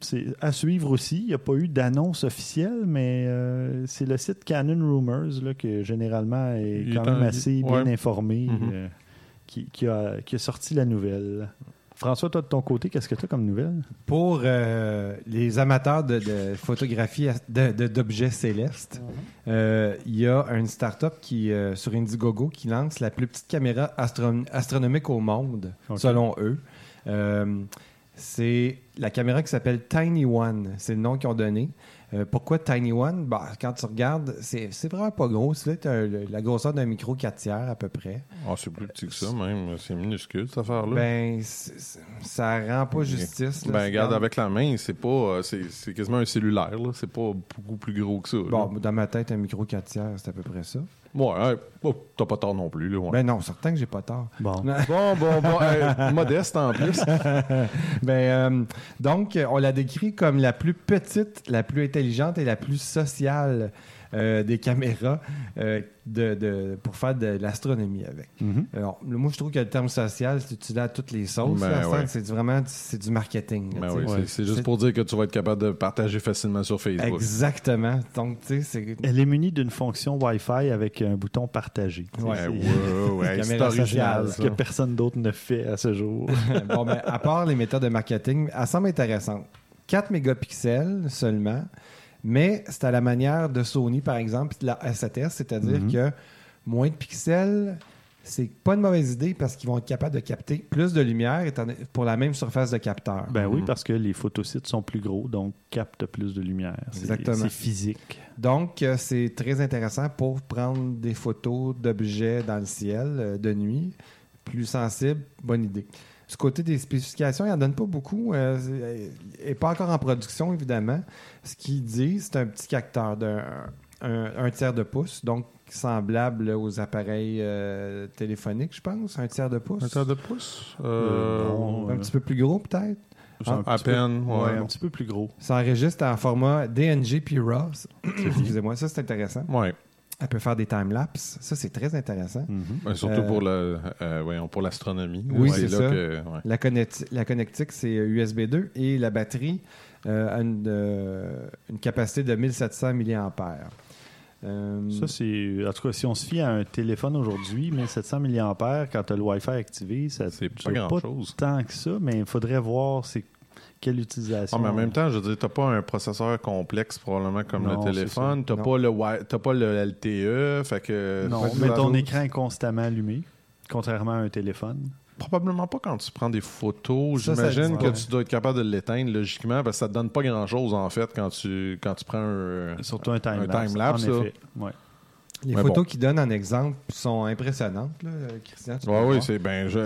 C'est à suivre aussi. Il n'y a pas eu d'annonce officielle, mais euh, c'est le site Canon Rumors là, que généralement est Il quand est en- même assez ouais. bien informé Mhm. euh, qui, qui a, qui a sorti la nouvelle. François, toi de ton côté, qu'est-ce que tu as comme nouvelle? Pour euh, les amateurs de, de photographie d'objets célestes, euh, il y a une start-up qui, euh, sur Indiegogo qui lance la plus petite caméra astro- astronomique au monde, selon eux. C'est la caméra qui s'appelle Tiny One. C'est le nom qu'ils ont donné. Euh, pourquoi Tiny One? Bah, quand tu regardes, c'est vraiment pas gros. C'est la grosseur d'un micro 4 tiers à peu près. Ah, c'est plus petit que ça, même. C'est minuscule, cette affaire-là. Ben, ça rend pas justice. là. Ben, regarde, avec la main, c'est pas. euh, C'est quasiment un cellulaire. C'est pas beaucoup plus gros que ça. là. Bon, dans ma tête, un micro 4 tiers, c'est à peu près ça. Ouais, ouais, oh, t'as pas tort non plus, là. ouais. Ben non, certain que j'ai pas tort. Bon. Bon, bon, bon. hey, modeste en plus. Ben, euh, donc, on l'a décrit comme la plus petite, la plus intelligente et la plus sociale euh, des caméras euh, de, de- pour faire de l'astronomie avec. Mhm. Alors, le- moi, je trouve que le terme social, c'est utilisé à toutes les sauces. Ben, ouais. C'est du- vraiment c'est du marketing. Ben oui, c'est- juste pour dire que tu vas être capable de partager facilement sur Facebook. Exactement. Donc, tu sais, c'est. Elle est munie d'une fonction Wi-Fi avec un bouton partagé. Ouais. Ouais, c'est original. ce que personne d'autre ne fait à ce jour. bon, ben, à part les méthodes de marketing, elle semble intéressante. 4 mégapixels seulement, mais c'est à la manière de Sony, par exemple, puis de la A7S, c'est-à-dire Mhm. que moins de pixels, c'est pas une mauvaise idée parce qu'ils vont être capables de capter plus de lumière pour la même surface de capteur. Ben oui, Mhm. parce que les photosites sont plus gros, donc captent plus de lumière. C'est- Exactement. C'est physique. Donc, euh, c'est très intéressant pour prendre des photos d'objets dans le ciel euh, de nuit, plus sensible, bonne idée. Du côté des spécifications, il n'en donne pas beaucoup. Euh, il n'est pas encore en production, évidemment. Ce qu'il dit, c'est un petit capteur d'un un, un tiers de pouce, donc semblable aux appareils euh, téléphoniques, je pense. Un tiers de pouce. Un tiers de pouce? Euh, Euh, non, Un petit peu plus gros, peut-être. À peu- peine, ouais. ouais, un petit peu plus gros. Ça enregistre en format DNG puis RAW. Excusez-moi, ça c'est intéressant. Ouais. Elle peut faire des time-lapse. Ça, c'est très intéressant. Mhm. Ouais, surtout Euh, pour le, euh, voyons, pour l'astronomie. Oui, c'est là ça. que- ouais. La, connecti- la connectique, c'est USB 2 et la batterie euh, a une, euh, une capacité de 1700 mAh. Euh, Ça, c'est. En tout cas, si on se fie à un téléphone aujourd'hui, 1700 mAh, quand tu as le Wi-Fi activé, ça C'est pas grand-chose. tant que ça, mais il faudrait voir c'est quelle utilisation? Ah, mais en même temps, je veux dire, t'as pas un processeur complexe probablement comme Non, le téléphone. T'as Non. pas pas le LTE, fait que. Non, mais ton écran est constamment allumé, contrairement à un téléphone. Probablement pas quand tu prends des photos. J'imagine que ouais. tu dois être capable de l'éteindre logiquement parce que ça te donne pas grand chose en fait quand tu quand tu prends un. Surtout un time-lapse. Un en effet. Ouais. Les mais photos bon. qu'il donne en exemple sont impressionnantes, là, Christian. tu Ouais, oui, voir. c'est ben j'ai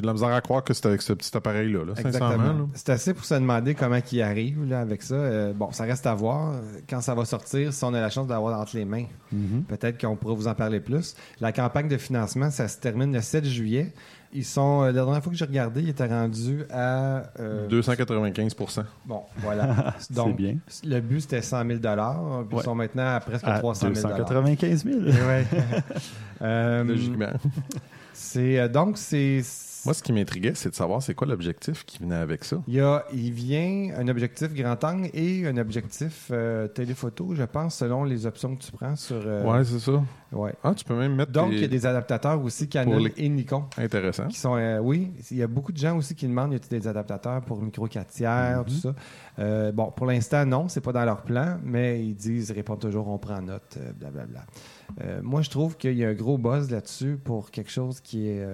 de la misère à croire que c'est avec ce petit appareil là. Exactement. C'est assez pour se demander comment il arrive là, avec ça. Euh, bon, ça reste à voir. Quand ça va sortir, si on a la chance d'avoir entre les mains, Mhm. peut-être qu'on pourra vous en parler plus. La campagne de financement, ça se termine le 7 juillet. Ils sont, euh, la dernière fois que j'ai regardé, ils étaient rendus à. euh, 295% Bon, voilà. C'est Donc, bien. le but, c'était 100 000 puis Ils sont maintenant à presque À 300 000 295 000. Ouais. Euh, logiquement. c'est, euh, donc, c'est. Moi, ce qui m'intriguait, c'est de savoir c'est quoi l'objectif qui venait avec ça. Il, y a, il vient un objectif grand angle et un objectif euh, téléphoto, je pense, selon les options que tu prends sur. euh, Ouais, c'est ça. ouais. Ah, tu peux même mettre. Donc, des- il y a des adaptateurs aussi Canon les- et Nikon. Intéressant. Qui sont, euh, oui, il y a beaucoup de gens aussi qui demandent y a-t-il des adaptateurs pour micro 4 tiers, tout ça? Euh, bon, pour l'instant, non, c'est pas dans leur plan, mais ils disent, ils répondent toujours, on prend note, blablabla. Moi, je trouve qu'il y a un gros buzz là-dessus pour quelque chose qui est.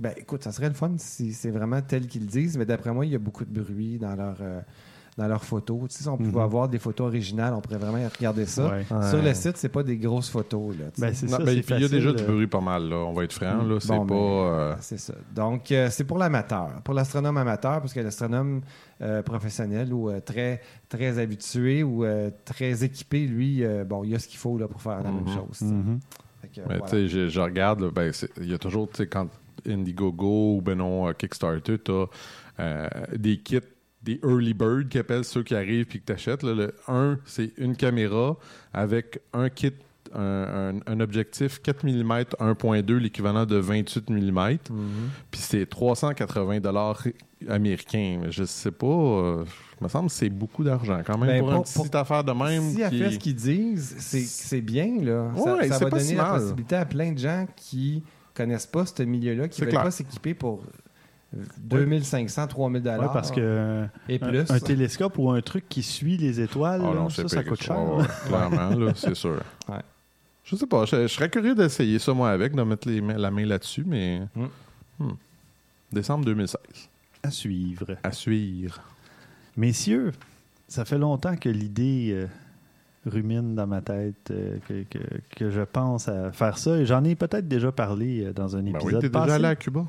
ben, écoute, ça serait le fun si c'est vraiment tel qu'ils disent, mais d'après moi, il y a beaucoup de bruit dans leur. euh, dans leurs photos. Tu sais, si on pouvait Mhm. avoir des photos originales, on pourrait vraiment regarder ça. Ouais. Sur le site, c'est pas des grosses photos. Là, tu sais. Ben, c'est Non, ça. ben, il y a déjà du euh, bruit pas mal, là. On va être franc, là. C'est Bon, pas. ben, euh, C'est ça. Donc, euh, c'est pour l'amateur, pour l'astronome amateur, parce que l'astronome euh, professionnel ou euh, très, très habitué ou euh, très équipé, lui, euh, bon, il y a ce qu'il faut là, pour faire la même Mhm. chose. tu sais. mhm. Fait que, Mais voilà. tu sais, je, je regarde, ben, il y a toujours, tu sais, quand Indiegogo ou ben non, euh, Kickstarter, tu as des kits, des early bird qui appellent ceux qui arrivent puis que tu achètes. Le un, c'est une caméra avec un kit, un, un- un objectif 4 mm 1.2, l'équivalent de 28 mm. Mhm. Puis c'est 380 dollars américains. Je sais pas, euh, il me semble que c'est beaucoup d'argent quand même Ben, pour, pour- une petite affaire de même. Si elle fait ce qu'ils disent, c'est bien. Là. Ça, Ouais, ça c'est va pas donner si la possibilité à plein de gens qui connaissent pas ce milieu-là, qui ne veulent clair. pas s'équiper pour 2500, 3000 dollars. Ouais, parce que Et un, plus. un télescope ou un truc qui suit les étoiles, Ah là, non, ça, coûte cher. Ouais, clairement, là, c'est sûr. Ouais. Je sais pas, je, je serais curieux d'essayer ça moi avec, de mettre les la main là-dessus, mais. Mm. Hmm. Décembre 2016. À suivre. À suivre. Messieurs, ça fait longtemps que l'idée euh, rumine dans ma tête, euh, que, que- que je pense à faire ça. Et j'en ai peut-être déjà parlé euh, dans un Ben oui, épisode t'es déjà allé à Cuba?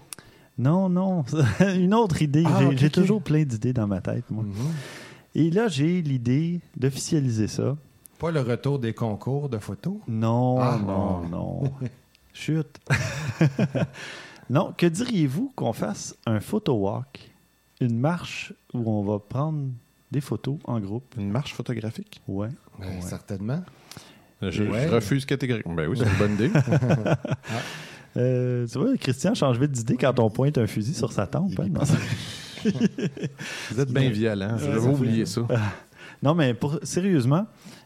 Non, non. Une autre idée. Ah, j'ai toujours plein d'idées dans ma tête, moi. Mhm. Et là, j'ai l'idée d'officialiser ça. Pas le retour des concours de photos? Non, Ah. non, non. Chut. non, que diriez-vous qu'on fasse un photo walk, une marche où on va prendre des photos en groupe? Une marche photographique? Ouais. Ben, Ouais. Certainement. Je, je refuse catégoriquement. Ben oui, c'est une bonne idée. Euh, tu vois, Christian change vite d'idée quand on pointe un fusil sur sa tempe. hein, non? Vous êtes bien violent. J'avais ça oublié ça. Non, mais pour, sérieusement,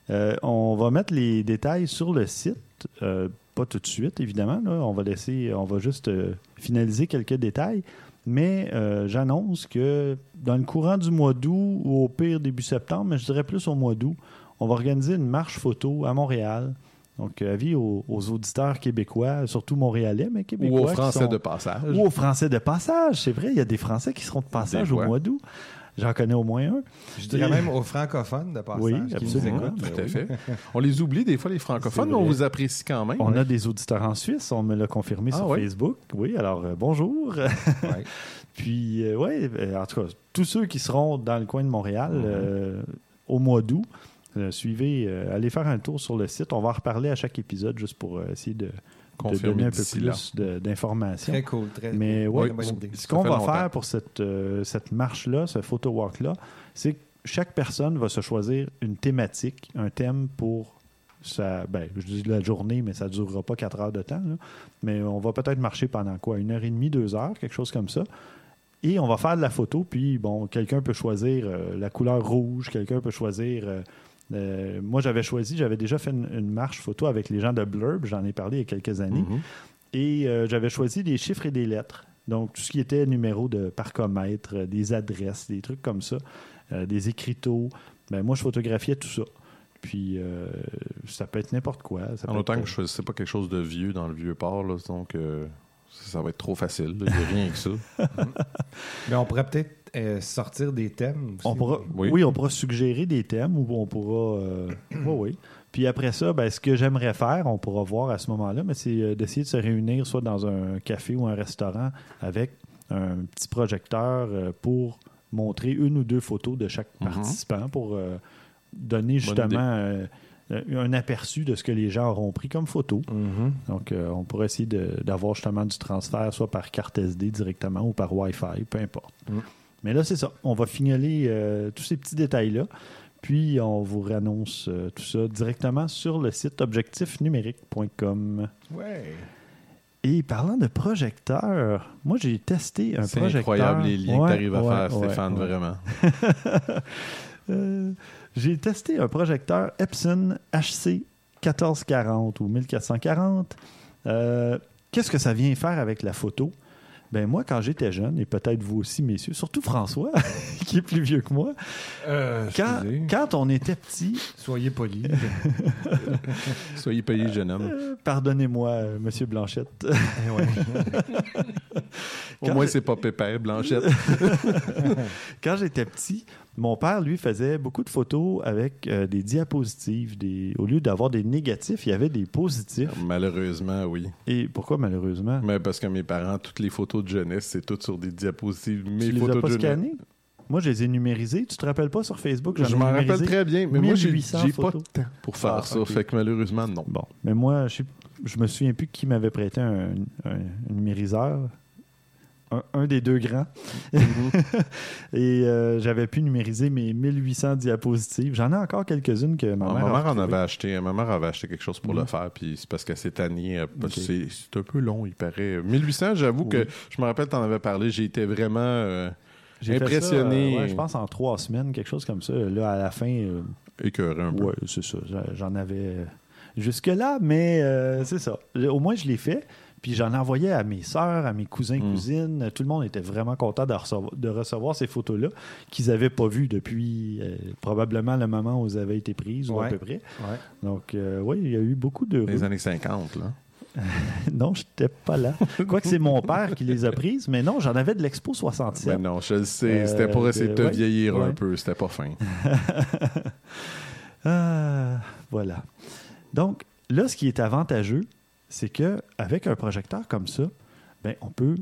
euh, on va mettre les détails sur le site. euh, pas tout de suite, évidemment. là. On va laisser, on va juste euh, finaliser quelques détails. Mais euh, j'annonce que dans le courant du mois d'août ou au pire début septembre, mais je dirais plus au mois d'août, on va organiser une marche photo à Montréal. Donc, avis aux, aux auditeurs québécois, surtout montréalais, mais Ou québécois. aux qui Français sont- de passage. ou aux Français de passage. C'est vrai, il y a des Français qui seront de passage au mois d'août. J'en connais au moins un. Je dirais même aux francophones de passage Oui, qui nous absolument. écoutent. Tout Ben à oui. fait. On les oublie des fois, les francophones, mais on vous apprécie quand même. On a des auditeurs en Suisse, on me l'a confirmé Ah sur ouais? Facebook. Oui, alors euh, bonjour. Ouais. Puis, euh, ouais, euh, en tout cas, tous ceux qui seront dans le coin de Montréal au mois d'août, euh, suivez, euh, allez faire un tour sur le site. On va en reparler à chaque épisode juste pour euh, essayer de, de donner un peu plus d'informations. Très cool. Très Mais cool. ouais, idée. ce qu'on va longtemps. faire pour cette, euh, cette marche-là, ce photo walk-là, c'est que chaque personne va se choisir une thématique, un thème pour sa. Ben, je dis la journée, mais ça ne durera pas quatre heures de temps. là. Mais on va peut-être marcher pendant quoi Une heure et demie, deux heures, quelque chose comme ça. Et on va faire de la photo, puis bon, quelqu'un peut choisir euh, la couleur rouge, quelqu'un peut choisir. euh, euh, moi, j'avais choisi, j'avais déjà fait une, une marche photo avec les gens de Blurb, j'en ai parlé il y a quelques années. Mhm. Et euh, j'avais choisi des chiffres et des lettres. Donc, tout ce qui était numéro de parcomètre, euh, des adresses, des trucs comme ça, euh, des écriteaux. Ben, moi, je photographiais tout ça. Puis, euh, ça peut être n'importe quoi. Ça En autant être, que je ne choisissais pas quelque chose de vieux dans le vieux port, là, donc euh, ça va être trop facile. Il n'y a rien que ça. Mais on pourrait peut-être euh, sortir des thèmes. aussi. On pourra, Oui. oui. on pourra suggérer des thèmes ou on pourra. euh, oui, oui. Puis après ça, ben, ce que j'aimerais faire, on pourra voir à ce moment-là, mais c'est euh, d'essayer de se réunir soit dans un café ou un restaurant avec un petit projecteur euh, pour montrer une ou deux photos de chaque Mhm. participant pour euh, donner justement euh, un aperçu de ce que les gens auront pris comme photo. Mhm. Donc, euh, on pourrait essayer de- d'avoir justement du transfert, soit par carte SD directement ou par Wi-Fi, peu importe. Mm. Mais là, c'est ça. On va fignoler euh, tous ces petits détails-là. Puis, on vous réannonce euh, tout ça directement sur le site objectifnumérique.com. Ouais. Et parlant de projecteur, moi, j'ai testé un C'est projecteur. incroyable les liens Ouais, que tu arrives à ouais, faire, ouais, Stéphane, vraiment. Euh, j'ai testé un projecteur Epson HC 1440 ou 1440. Euh, Qu'est-ce que ça vient faire avec la photo? Ben moi, quand j'étais jeune, et peut-être vous aussi, messieurs, surtout François, qui est plus vieux que moi, Euh, quand, quand on était petit, Soyez polis. Soyez payé, jeune homme. euh, pardonnez-moi, euh, Monsieur Blanchette, Eh. Au moins, je- c'est pas pépère, Blanchette. Quand j'étais petit, mon père, lui, faisait beaucoup de photos avec euh, des diapositives. Des... Au lieu d'avoir des négatifs, il y avait des positifs. Malheureusement, oui. Et pourquoi, malheureusement? Mais parce que mes parents, toutes les photos de jeunesse, c'est toutes sur des diapositives. Mes tu les photos as pas de jeunesse. scannées? Moi, je les ai numérisées. Tu te rappelles pas sur Facebook? Je m'en rappelle très bien, mais moi, j'ai 1800 j'ai pas de temps pour faire Ah, ça. Fait que malheureusement, non. Bon, mais moi, je, je me souviens plus qui m'avait prêté un, un- un numériseur. Un, un des deux grands. Et euh, j'avais pu numériser mes 1800 diapositives. J'en ai encore quelques-unes que ma Ah, mère, ma mère en avait acheté. Ma mère avait acheté quelque chose pour le faire, puis c'est parce que cette année, euh, parce que Ok. c'est un peu long, il paraît. 1800, j'avoue Oui. que je me rappelle, tu en avais parlé, j'ai été vraiment euh, impressionné, euh, ouais, je pense en trois semaines, quelque chose comme ça. Là, à la fin, écœuré un peu. ouais, c'est ça. J'en- avais jusque-là, mais c'est ça. Au moins, je l'ai fait. Puis j'en envoyais à mes sœurs, à mes cousins, Mm. cousines. Tout le monde était vraiment content de recevoir, de recevoir ces photos-là qu'ils n'avaient pas vues depuis euh, probablement le moment où elles avaient été prises, ou à peu près. Ouais. Donc, euh, oui, il y a eu beaucoup de... Les années 50, là. non, je n'étais pas là. Quoique c'est mon père qui les a prises, mais non, j'en avais de l'Expo 67. Mais non, je le sais, Euh, c'était pour essayer de te ouais, vieillir un peu, c'était pas fin. Ah, voilà. Donc, là, ce qui est avantageux, c'est que avec un projecteur comme ça, ben, on peut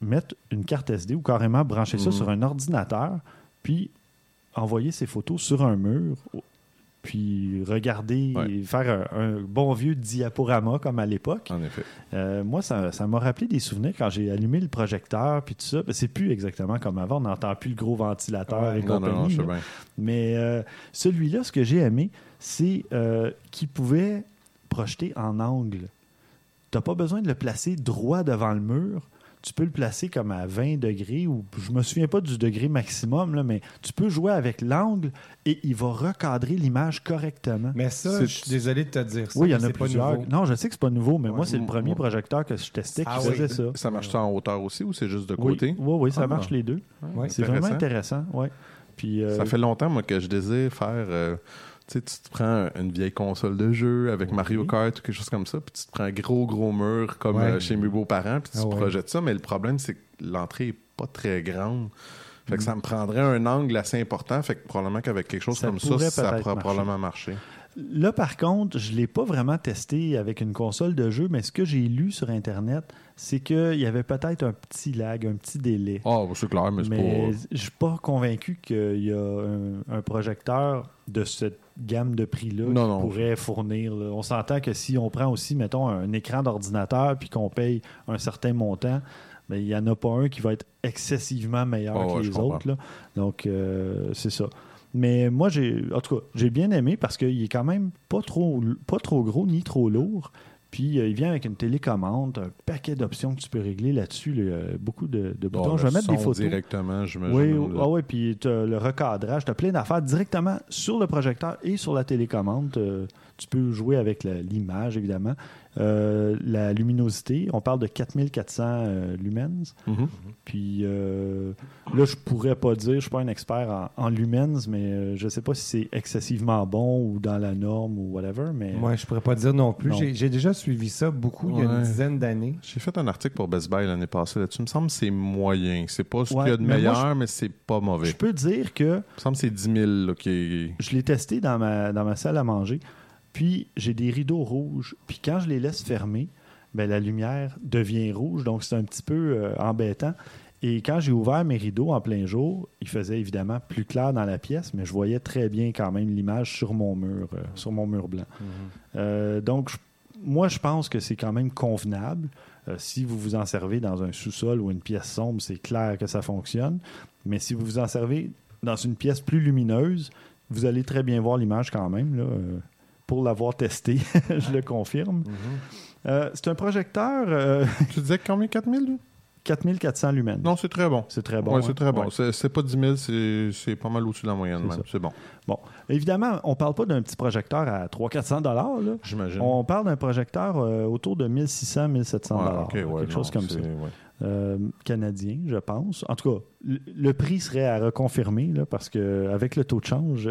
mettre une carte SD ou carrément brancher ça Mhm. sur un ordinateur, puis envoyer ces photos sur un mur, puis regarder, Ouais. et faire un, un bon vieux diaporama comme à l'époque. En effet. Euh, moi, ça ça m'a rappelé des souvenirs quand j'ai allumé le projecteur, puis tout ça. Ben, c'est plus exactement comme avant. On n'entend plus le gros ventilateur Ouais. et Non, non, non, compagnie. je bien. Mais euh, celui-là, ce que j'ai aimé, c'est euh, qu'il pouvait projeter en angle. Tu n'as pas besoin de le placer droit devant le mur. Tu peux le placer comme à 20 degrés, ou je me souviens pas du degré maximum, là, mais tu peux jouer avec l'angle et il va recadrer l'image correctement. Mais ça, je suis désolé de te dire ça. oui, il y en a pas plusieurs. nouveau. Non, je sais que c'est pas nouveau, mais Ouais. moi, c'est le premier projecteur que je testais qui Ah oui. faisait ça. Ça marche ça en hauteur aussi ou c'est juste de côté? oui, oui, ça Ah. marche les deux. Ouais. C'est vraiment intéressant. Ouais. Puis, euh, Ça fait longtemps, moi, que je désire faire. euh, sais, tu te prends une vieille console de jeu avec Mario Kart ou quelque chose comme ça, puis tu te prends un gros, gros mur comme Ouais. euh, chez mes beaux-parents, puis tu Ah ouais. projettes ça. Mais le problème, c'est que l'entrée est pas très grande. Fait Mm. que ça me prendrait un angle assez important. Fait que probablement qu'avec quelque chose Ça comme ça, ça marcher. probablement marcher. Là, par contre, je ne l'ai pas vraiment testé avec une console de jeu, mais ce que j'ai lu sur Internet, c'est qu'il y avait peut-être un petit lag, un petit délai. Ah, c'est clair, mais c'est mais pas. je suis pas convaincu qu'il y a un, un projecteur de cette gamme de prix-là Non, qui non. pourrait fournir. là. On s'entend que si on prend aussi, mettons, un écran d'ordinateur puis qu'on paye un certain montant, ben, il n'y en a pas un qui va être excessivement meilleur que les autres. là. Donc, euh, c'est ça. Mais moi, j'ai, en tout cas, j'ai bien aimé parce qu'il est quand même pas trop, pas trop gros ni trop lourd. Puis euh, il vient avec une télécommande, un paquet d'options que tu peux régler là-dessus, là, euh, beaucoup de, de Bon, boutons. Je vais mettre des photos. directement, j'imagine. Oui, là. ah ouais, puis le recadrage, tu as plein d'affaires directement sur le projecteur et sur la télécommande. Tu peux jouer avec l'image, évidemment. Euh, la luminosité, on parle de 4400 euh, lumens. Mhm. Puis euh, là, je pourrais pas dire, je suis pas un expert en, en lumens, mais euh, je sais pas si c'est excessivement bon ou dans la norme ou whatever. Mais Moi, je pourrais pas dire non plus. J'ai déjà suivi ça beaucoup il y a une Ouais. dizaine d'années. J'ai fait un article pour Best Buy l'année passée là-dessus. Il me semble que c'est moyen. C'est pas ce Ouais, qu'il y a de mais moi, meilleur, mais c'est pas mauvais. je peux dire que Il me semble que c'est 10 000 là, qui est- je l'ai testé dans ma, dans ma salle à manger. Puis j'ai des rideaux rouges. Puis quand je les laisse fermer, ben, la lumière devient rouge. Donc c'est un petit peu euh, embêtant. Et quand j'ai ouvert mes rideaux en plein jour, il faisait évidemment plus clair dans la pièce, mais je voyais très bien quand même l'image sur mon mur, euh, sur mon mur blanc. Euh, donc je- moi je pense que c'est quand même convenable. Euh, si vous vous en servez dans un sous-sol ou une pièce sombre, c'est clair que ça fonctionne. Mais si vous vous en servez dans une pièce plus lumineuse, vous allez très bien voir l'image quand même. Là, pour l'avoir testé, je le confirme. Euh, c'est un projecteur euh, Tu disais combien? 4 000 lui? 4400 lumens. Non, c'est très bon. C'est très bon. Ouais, hein? c'est très bon. Ouais. C'est- pas 10 000, c'est- pas mal au-dessus de la moyenne C'est même. C'est bon. Bon, évidemment, on parle pas d'un petit projecteur à 300-400 dollars. là. J'imagine. On parle d'un projecteur euh, autour de 1600-1700 Ouais, dollars. ok, ouais, quelque non, chose comme ça. Euh, canadien, je pense. En tout cas, le, prix serait à reconfirmer là, parce que avec le taux de change,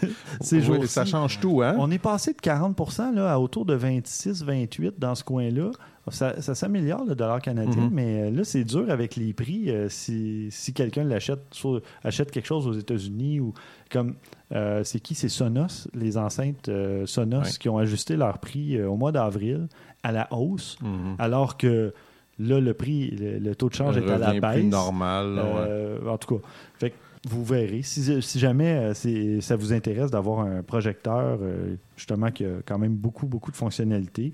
ces Oui, ça change tout, hein? on est passé de 40 là, à autour de 26-28 dans ce coin-là. Ça, ça s'améliore, le dollar canadien, Mhm. mais euh, là, c'est dur avec les prix. euh, si si quelqu'un l'achète, achète quelque chose aux États-Unis ou comme. euh, c'est qui? C'est Sonos, les enceintes Sonos Ouais. qui ont ajusté leur prix au mois d'avril à la hausse, Mhm. alors que là, le prix, le, le taux de change est à la baisse. plus normal. là, ouais. Euh, En tout cas, fait que vous verrez. Si, si jamais euh, ça vous intéresse d'avoir un projecteur, euh, justement, qui a quand même beaucoup, beaucoup de fonctionnalités.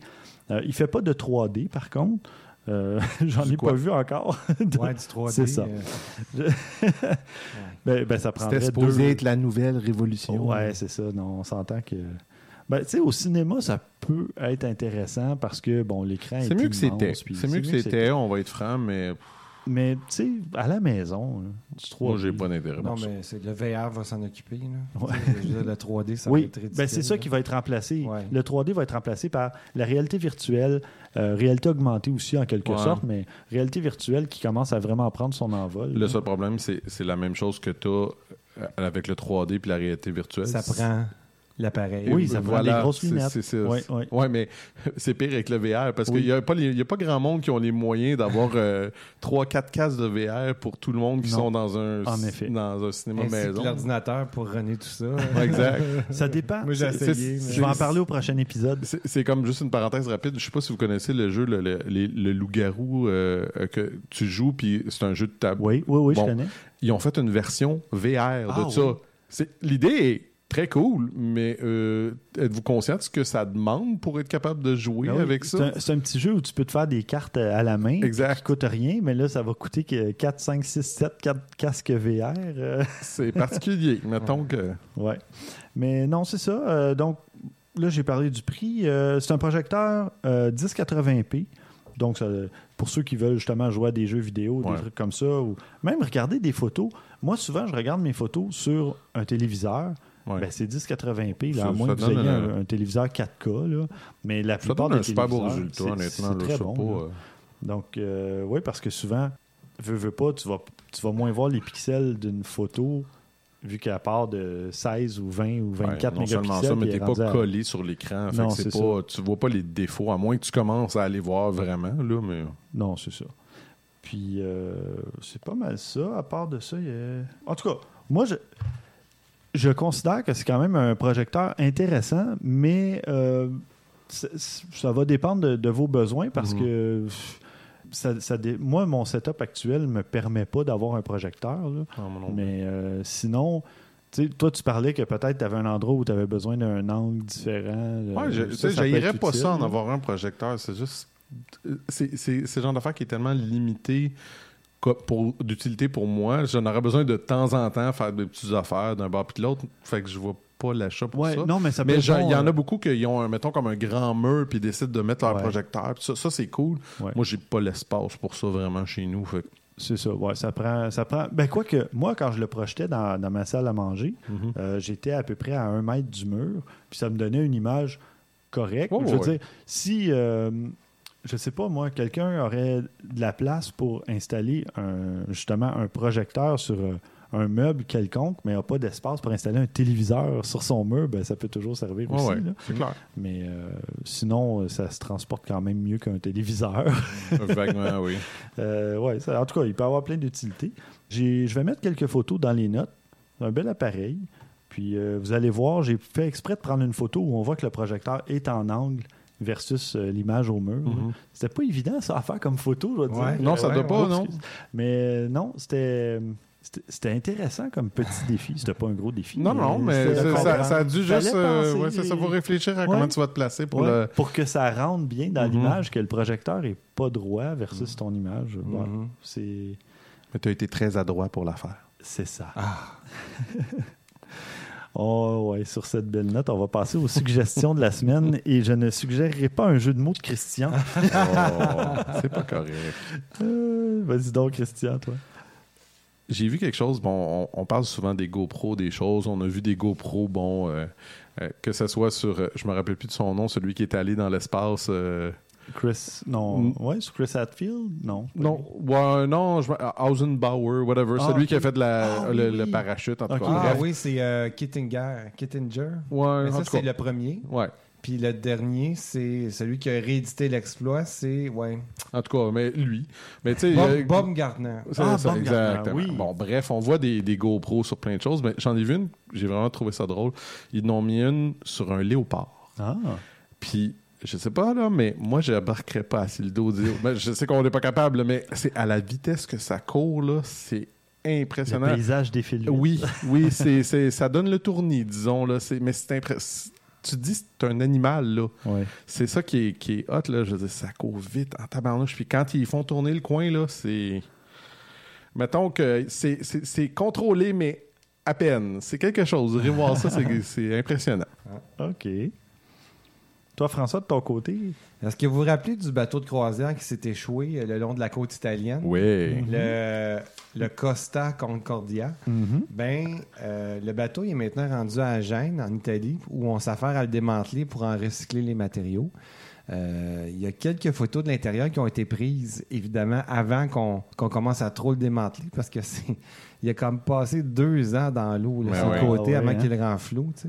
Euh, il ne fait pas de 3D, par contre. Euh, J'en ai quoi? pas vu encore. Ouais, du 3D. C'est ça. euh, ben, ben, ça prendrait C'était supposé deux... être la nouvelle révolution. Ouais, c'est ça. Non, on s'entend que... Ben, tu sais, au cinéma, ça peut être intéressant parce que, bon, l'écran est C'est mieux que c'était. C'est mieux que c'était, on va être franc, mais Mais, tu sais, à la maison, du 3D... moi, j'ai pas d'intérêt Non, mais c'est le VR va s'en occuper. Là. Ouais. Tu dire, le 3D, ça va Oui, être ridicule. ben c'est ça qui va être remplacé. Ouais. Le 3D va être remplacé par la réalité virtuelle, euh, réalité augmentée aussi en quelque Ouais. sorte, mais réalité virtuelle qui commence à vraiment prendre son envol. Le là. seul problème, c'est c'est la même chose que tu as avec le 3D puis la réalité virtuelle. Ça prend l'appareil. Oui, ça prend des grosses c'est- lunettes. c'est- c'est- Ouais, ouais. Ouais, mais c'est pire avec le VR parce Oui. qu'il n'y a, pas les- il y a pas grand monde qui ont les moyens d'avoir 3-4 cases de VR pour tout le monde qui Non. sont dans un, En effet. dans un cinéma Ainsi que maison. l'ordinateur pour runner tout ça. Exact. Ça dépend. Moi, j'ai essayé. mais- Je vais en parler au prochain épisode. C'est c'est comme juste une parenthèse rapide. Je sais pas si vous connaissez le jeu, le, le- le loup-garou euh, euh, que tu joues, puis c'est un jeu de table. Oui, oui, oui, Bon. je connais. Ils ont fait une version VR de Ah, ça. oui. C'est- L'idée est très cool, mais euh, êtes-vous conscient de ce que ça demande pour être capable de jouer Ah oui, avec ça? C'est un, petit jeu où tu peux te faire des cartes à la main Exact. qui coûtent rien, mais là, ça va coûter que 4, 5, 6, 7, 4 casques VR. euh, C'est particulier. Mettons que. Ouais. Mais non, c'est ça. Euh, donc, là, j'ai parlé du prix. Euh, c'est un projecteur euh, 1080p. Donc, ça- pour ceux qui veulent justement jouer à des jeux vidéo, Ouais. des trucs comme ça, ou même regarder des photos. Moi, souvent, je regarde mes photos sur un téléviseur. Ouais. Ben, c'est 1080p, là, Ça- à moins que vous ayez un- téléviseur 4K. Là. Mais la ça plupart donne des un super beau téléviseurs, résultat, c'est- honnêtement. C'est très bon. pas, euh, Donc, euh, oui, parce que souvent, veux, veux pas, tu vas, tu vas moins voir les pixels d'une photo vu qu'à part de 16 ou 20 ou 24 Ouais, non seulement mégapixels. ça, mais t'es pas à- collé sur l'écran. Non, c'est c'est pas, tu vois pas les défauts, à moins que tu commences à aller voir vraiment. Là, mais... Non, c'est ça. Puis, euh, c'est pas mal ça. À part de ça, il y a... En tout cas, moi, je, je considère que c'est quand même un projecteur intéressant, mais euh, ça va dépendre de, de vos besoins parce Mhm. que ça, ça dé- moi, mon setup actuel me permet pas d'avoir un projecteur. là. Non, plus. Mais euh, sinon, toi, tu parlais que peut-être tu avais un endroit où tu avais besoin d'un angle différent. euh, Ouais, je, être pas utile, ça en avoir un projecteur. C'est juste. C'est c'est- le genre d'affaire qui est tellement limité pour d'utilité pour moi. J'en aurais besoin de temps en temps faire des petites affaires d'un bord puis de l'autre. Fait que je vois pas l'achat pour Ouais, ça. non, mais ça peut mais bon, il y en euh, a beaucoup qui ont, un, mettons, comme un grand mur puis décident de mettre leur Ouais. projecteur. Ça, ça c'est cool. Ouais. Moi, j'ai pas l'espace pour ça vraiment chez nous. Fait C'est ça, ouais, ça prend, ça prend. Ben, quoi que, moi, quand je le projetais dans, dans ma salle à manger, Mhm. euh, j'étais à peu près à un mètre du mur, puis ça me donnait une image correcte. Je veux dire, si, euh, je sais pas, moi, quelqu'un aurait de la place pour installer un, justement un projecteur sur euh, un meuble quelconque, mais n'a pas d'espace pour installer un téléviseur sur son mur, ben, ça peut toujours servir Ouais, aussi. ouais, c'est clair. Mais euh, sinon, euh, ça se transporte quand même mieux qu'un téléviseur. Vaguement, oui. Euh, ouais, ça- en tout cas, il peut avoir plein d'utilités. Je vais mettre quelques photos dans les notes. C'est un bel appareil. Puis euh, vous allez voir, j'ai fait exprès de prendre une photo où on voit que le projecteur est en angle versus euh, l'image au mur. Mhm. C'était pas évident ça à faire comme photo, je dois dire. Non, ça ouais, doit ouais. pas, non? excuse. Mais euh, non, c'était. c'était- intéressant comme petit défi. C'était pas un gros défi. Non, non, mais ça, a dû juste. euh, ouais, ça, faut réfléchir à Ouais. comment tu vas te placer pour Ouais, le. pour que ça rentre bien dans Mhm. l'image, que le projecteur est pas droit versus ton image. Voilà. Mhm. C'est Mais tu as été très adroit pour la faire. c'est ça. Ah. Oh, ouais, sur cette belle note, on va passer aux suggestions de la semaine et je ne suggérerai pas un jeu de mots de Christian. Oh, c'est pas correct. Euh, Vas-y donc, Christian, toi. J'ai vu quelque chose, bon, on, on parle souvent des GoPro, des choses. On a vu des GoPro, bon, euh, euh, que ce soit sur, je me rappelle plus de son nom, celui qui est allé dans l'espace. Euh, Chris. Non. Mm. Ouais, sur Chris Hatfield? Non. Non, ouais, non, je... Ausenbauer, whatever, Ah, celui qui a fait de la, Ah, oui, le, oui. le parachute, en tout cas. Ah Bref. oui, c'est euh, Kittinger. Kittinger. Ouais, Mais en ça, c'est le premier. Ouais. Puis le dernier, c'est celui qui a réédité l'exploit, c'est ouais. En tout cas, mais lui. Mais tu sais. Bob, euh, Bob Gardner. C'est Ah, ça, Bob Gardner, exactement. oui. Bon, bref, on voit des, des GoPros sur plein de choses. Mais j'en ai vu une, j'ai vraiment trouvé ça drôle. Ils en ont mis une sur un léopard. Ah. Puis, je sais pas, là, mais moi, je n'embarquerais pas à le d'audio. Ben, je sais qu'on n'est pas capable, mais c'est à la vitesse que ça court, là, c'est Le impressionnant. paysage défile. Oui, oui, c'est, ça donne le tournis, disons. Là, c'est, mais c'est impressionnant. Tu te dis c'est un animal, là. Ouais. C'est ça qui est, qui est hot, là. Je veux dire, ça court vite en tabarnouche. Puis quand ils font tourner le coin, là, c'est... Mettons que c'est, contrôlé, mais à peine. C'est quelque chose. Vous irez voir ça, c'est, c'est impressionnant. OK. Toi, François, de ton côté? Est-ce que vous vous rappelez du bateau de croisière qui s'est échoué euh, le long de la côte italienne? Oui. Le, le Costa Concordia. Ben, euh, le bateau il est maintenant rendu à Gênes, en Italie, où on s'affaire à le démanteler pour en recycler les matériaux. Euh, Il y a quelques photos de l'intérieur qui ont été prises, évidemment, avant qu'on qu'on commence à trop le démanteler, parce que c'est il a comme passé deux ans dans l'eau, le ouais. côté, Ah ouais, avant hein. qu'il le rend flou, tu sais.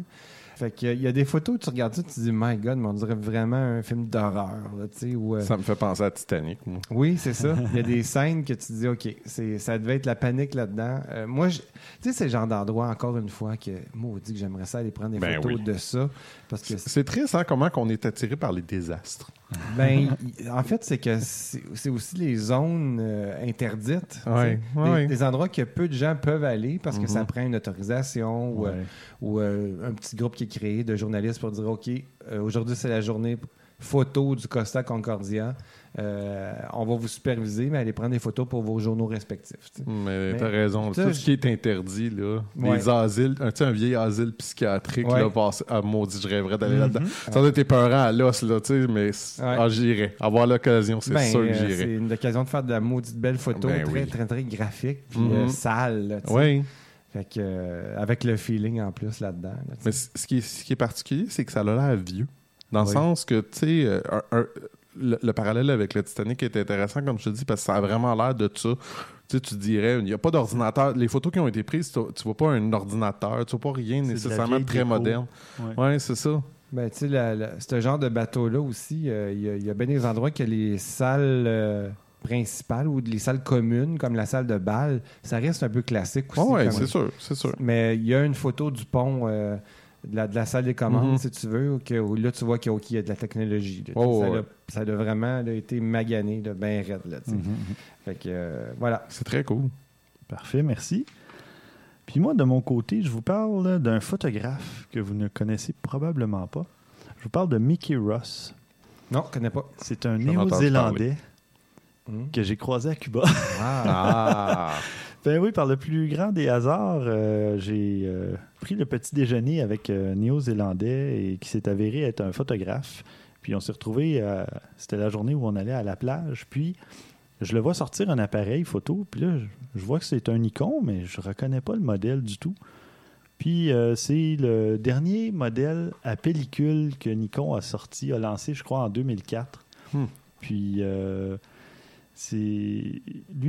Fait que, il y a des photos, tu regardes ça, tu te dis, my God, mais on dirait vraiment un film d'horreur, euh, Ça me fait penser à Titanic, moi. oui, c'est ça. Il y a des scènes que tu te dis, OK, ça devait être la panique là-dedans. Euh, moi, tu sais, c'est le genre d'endroit, encore une fois, que, maudit que j'aimerais ça aller prendre des Ben photos oui. de ça. Parce que, C'est triste, hein, comment qu'on est attiré par les désastres. Ben, en fait, c'est que c'est, aussi les zones euh, interdites. Ouais, tu sais. ouais, des, ouais. des endroits que peu de gens peuvent aller parce que Mhm. ça prend une autorisation ou, euh, ou, euh, un petit groupe qui est créé de journalistes pour dire, OK, aujourd'hui, c'est la journée photo du Costa Concordia. Euh, on va vous superviser, mais allez prendre des photos pour vos journaux respectifs. Mais, Mais t'as raison. Tout ce qui est interdit, là, Ouais. les asiles, un, un vieil asile psychiatrique, Ouais. là, ah, maudit, je rêverais d'aller Mhm. là-dedans. Ça doit être épeurant à l'os, là, tu sais, mais Ouais. ah, j'irais. Avoir l'occasion, c'est Ben, sûr que euh, j'irais. c'est une occasion de faire de la maudite belle photo, Ben très, oui. très, très graphique, puis Mhm. euh, sale. Oui, Fait que, euh, avec le feeling en plus là-dedans. là, mais ce qui, est, ce qui est particulier, c'est que ça a l'air vieux. Dans le sens que, tu sais, le, le parallèle avec le Titanic est intéressant, comme je te dis, parce que ça a vraiment l'air de ça. Tu sais, tu dirais, il n'y a pas d'ordinateur. Les photos qui ont été prises, tu, tu vois pas un ordinateur, tu vois pas rien nécessairement très déco. moderne. Ouais. Ouais, c'est ça. Ben, tu sais, ce genre de bateau-là aussi, euh, il y a- a bien des endroits que les salles euh, principales ou les salles communes, comme la salle de bal, ça reste un peu classique aussi. Ouais, ouais, comme- c'est sûr, c'est sûr. Mais il y a une photo du pont euh, de, la, de la salle des commandes, Mhm. si tu veux, où, que- où là, tu vois qu'il y a, qu'il y a de la technologie. là. Oh, ça, ouais. a, ça a vraiment là, été magané, là, bien raide. Là, sais. Mhm. Fait que, euh, voilà. C'est très cool. Parfait, merci. Puis moi, de mon côté, je vous parle d'un photographe que vous ne connaissez probablement pas. Je vous parle de Mickey Ross. Non, je connais pas. C'est un Néo-Zélandais Mhm. que j'ai croisé à Cuba. Ah! Ben oui, par le plus grand des hasards, euh, j'ai euh, pris le petit déjeuner avec un Néo-Zélandais et qui s'est avéré être un photographe. Puis on s'est retrouvé, c'était la journée où on allait à la plage. Puis je le vois sortir un appareil photo. Puis là, je, vois que c'est un Nikon, mais je reconnais pas le modèle du tout. Puis euh, c'est le dernier modèle à pellicule que Nikon a sorti, a lancé, je crois, en 2004. Hmm. Puis euh, lui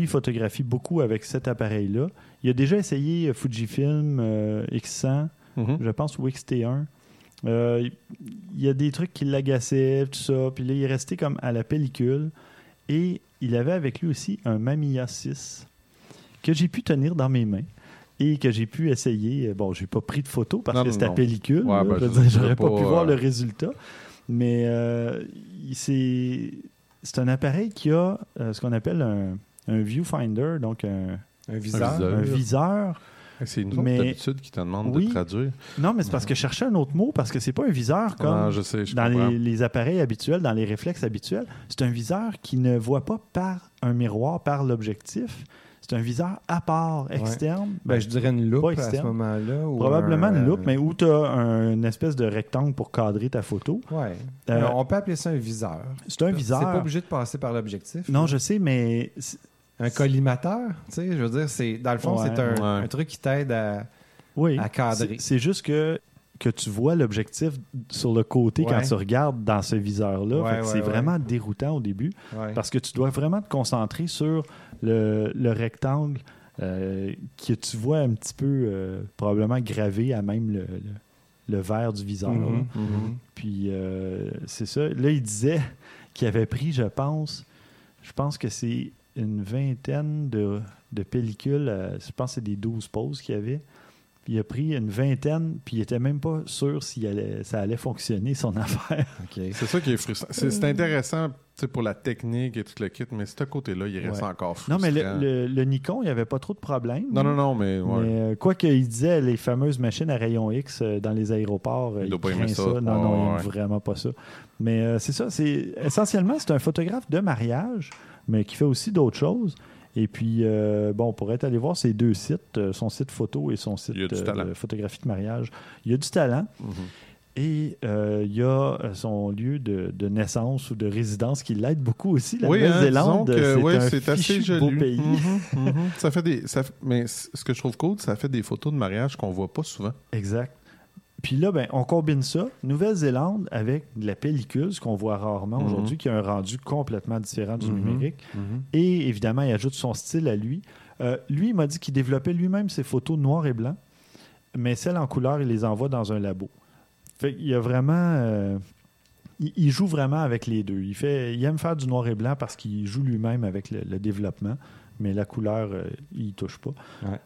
il photographie beaucoup avec cet appareil-là. Il a déjà essayé euh, Fujifilm euh, X100, Mhm. je pense, ou XT1. Euh, il y a des trucs qui l'agaçaient, tout ça. Puis là, il est resté comme à la pellicule. Et il avait avec lui aussi un Mamiya 6 que j'ai pu tenir dans mes mains et que j'ai pu essayer. Bon, j'ai pas pris de photos parce Non, que c'était à pellicule. Ouais, ben, J'aurais pas, pas, pu voir le résultat. Mais euh, c'est c'est un appareil qui a euh, ce qu'on appelle un, un viewfinder, donc un, Un viseur. viseur. un viseur. C'est une autre Mais- d'habitude qui te demande Oui. de traduire. Non, mais c'est parce que je cherchais un autre mot, parce que c'est pas un viseur comme Non, je sais, je dans les, les appareils habituels, dans les réflexes habituels. C'est un viseur qui ne voit pas par un miroir, par l'objectif. C'est un viseur à part, externe? Ben, je dirais une loupe à ce moment-là. Probablement un, une euh, loupe, mais où tu as une espèce de rectangle pour cadrer ta photo. Ouais. Euh, on peut appeler ça un viseur. C'est un viseur. C'est pas obligé de passer par l'objectif. Non, je sais, mais Un collimateur, tu sais, je veux dire, c'est dans le fond, Ouais. c'est un, Ouais. un truc qui t'aide à. oui, À cadrer. C'est juste que que tu vois l'objectif sur le côté quand tu regardes dans ce viseur-là. Ouais, c'est vraiment déroutant au début parce que tu dois vraiment te concentrer sur le, le rectangle euh, que tu vois un petit peu euh, probablement gravé à même le, le, le verre du viseur. là. Mhm, mhm. Puis euh, c'est ça. Là, il disait qu'il avait pris, je pense, je pense que c'est une vingtaine de, de pellicules. je pense que c'est des 12 pauses qu'il y avait. Il a pris une vingtaine, puis il était même pas sûr si allait, ça allait fonctionner, son affaire. C'est ça qui est frustrant. C'est intéressant pour la technique et tout le kit, mais ce côté-là, il reste Ouais. encore frustrant. Non, mais le, le- le Nikon, il n'y avait pas trop de problèmes. Non, non, non, mais, ouais. Mais euh, quoi qu'il disait, les fameuses machines à rayon X euh, dans les aéroports, euh, Il doit il pas aimer ça. Non, non, il ouais, ouais. vraiment pas ça. Mais euh, c'est ça, c'est essentiellement, c'est un photographe de mariage, mais qui fait aussi d'autres choses. Et puis, euh, bon, on pourrait aller voir ses deux sites, euh, son site photo et son site euh, de photographie de mariage. Il y a du talent. Mhm. Et euh, il y a son lieu de, de naissance ou de résidence qui l'aide beaucoup aussi. La Oui, hein, Nouvelle-Zélande, c'est ouais, un assez joli. beau pays. Mhm, mhm. ça fait des, ça mais ce que je trouve cool, ça fait des photos de mariage qu'on voit pas souvent. Exact. Puis là, ben, on combine ça, Nouvelle-Zélande, avec de la pellicule, ce qu'on voit rarement Mhm. aujourd'hui, qui a un rendu complètement différent du Mhm. numérique. Mhm. Et évidemment, il ajoute son style à lui. Euh, lui, il m'a dit qu'il développait lui-même ses photos noir et blanc, mais celles en couleur, il les envoie dans un labo. Fait y a vraiment. euh, il, il joue vraiment avec les deux. Il, fait, il aime faire du noir et blanc parce qu'il joue lui-même avec le, le développement, mais la couleur, euh, il touche pas. Ouais.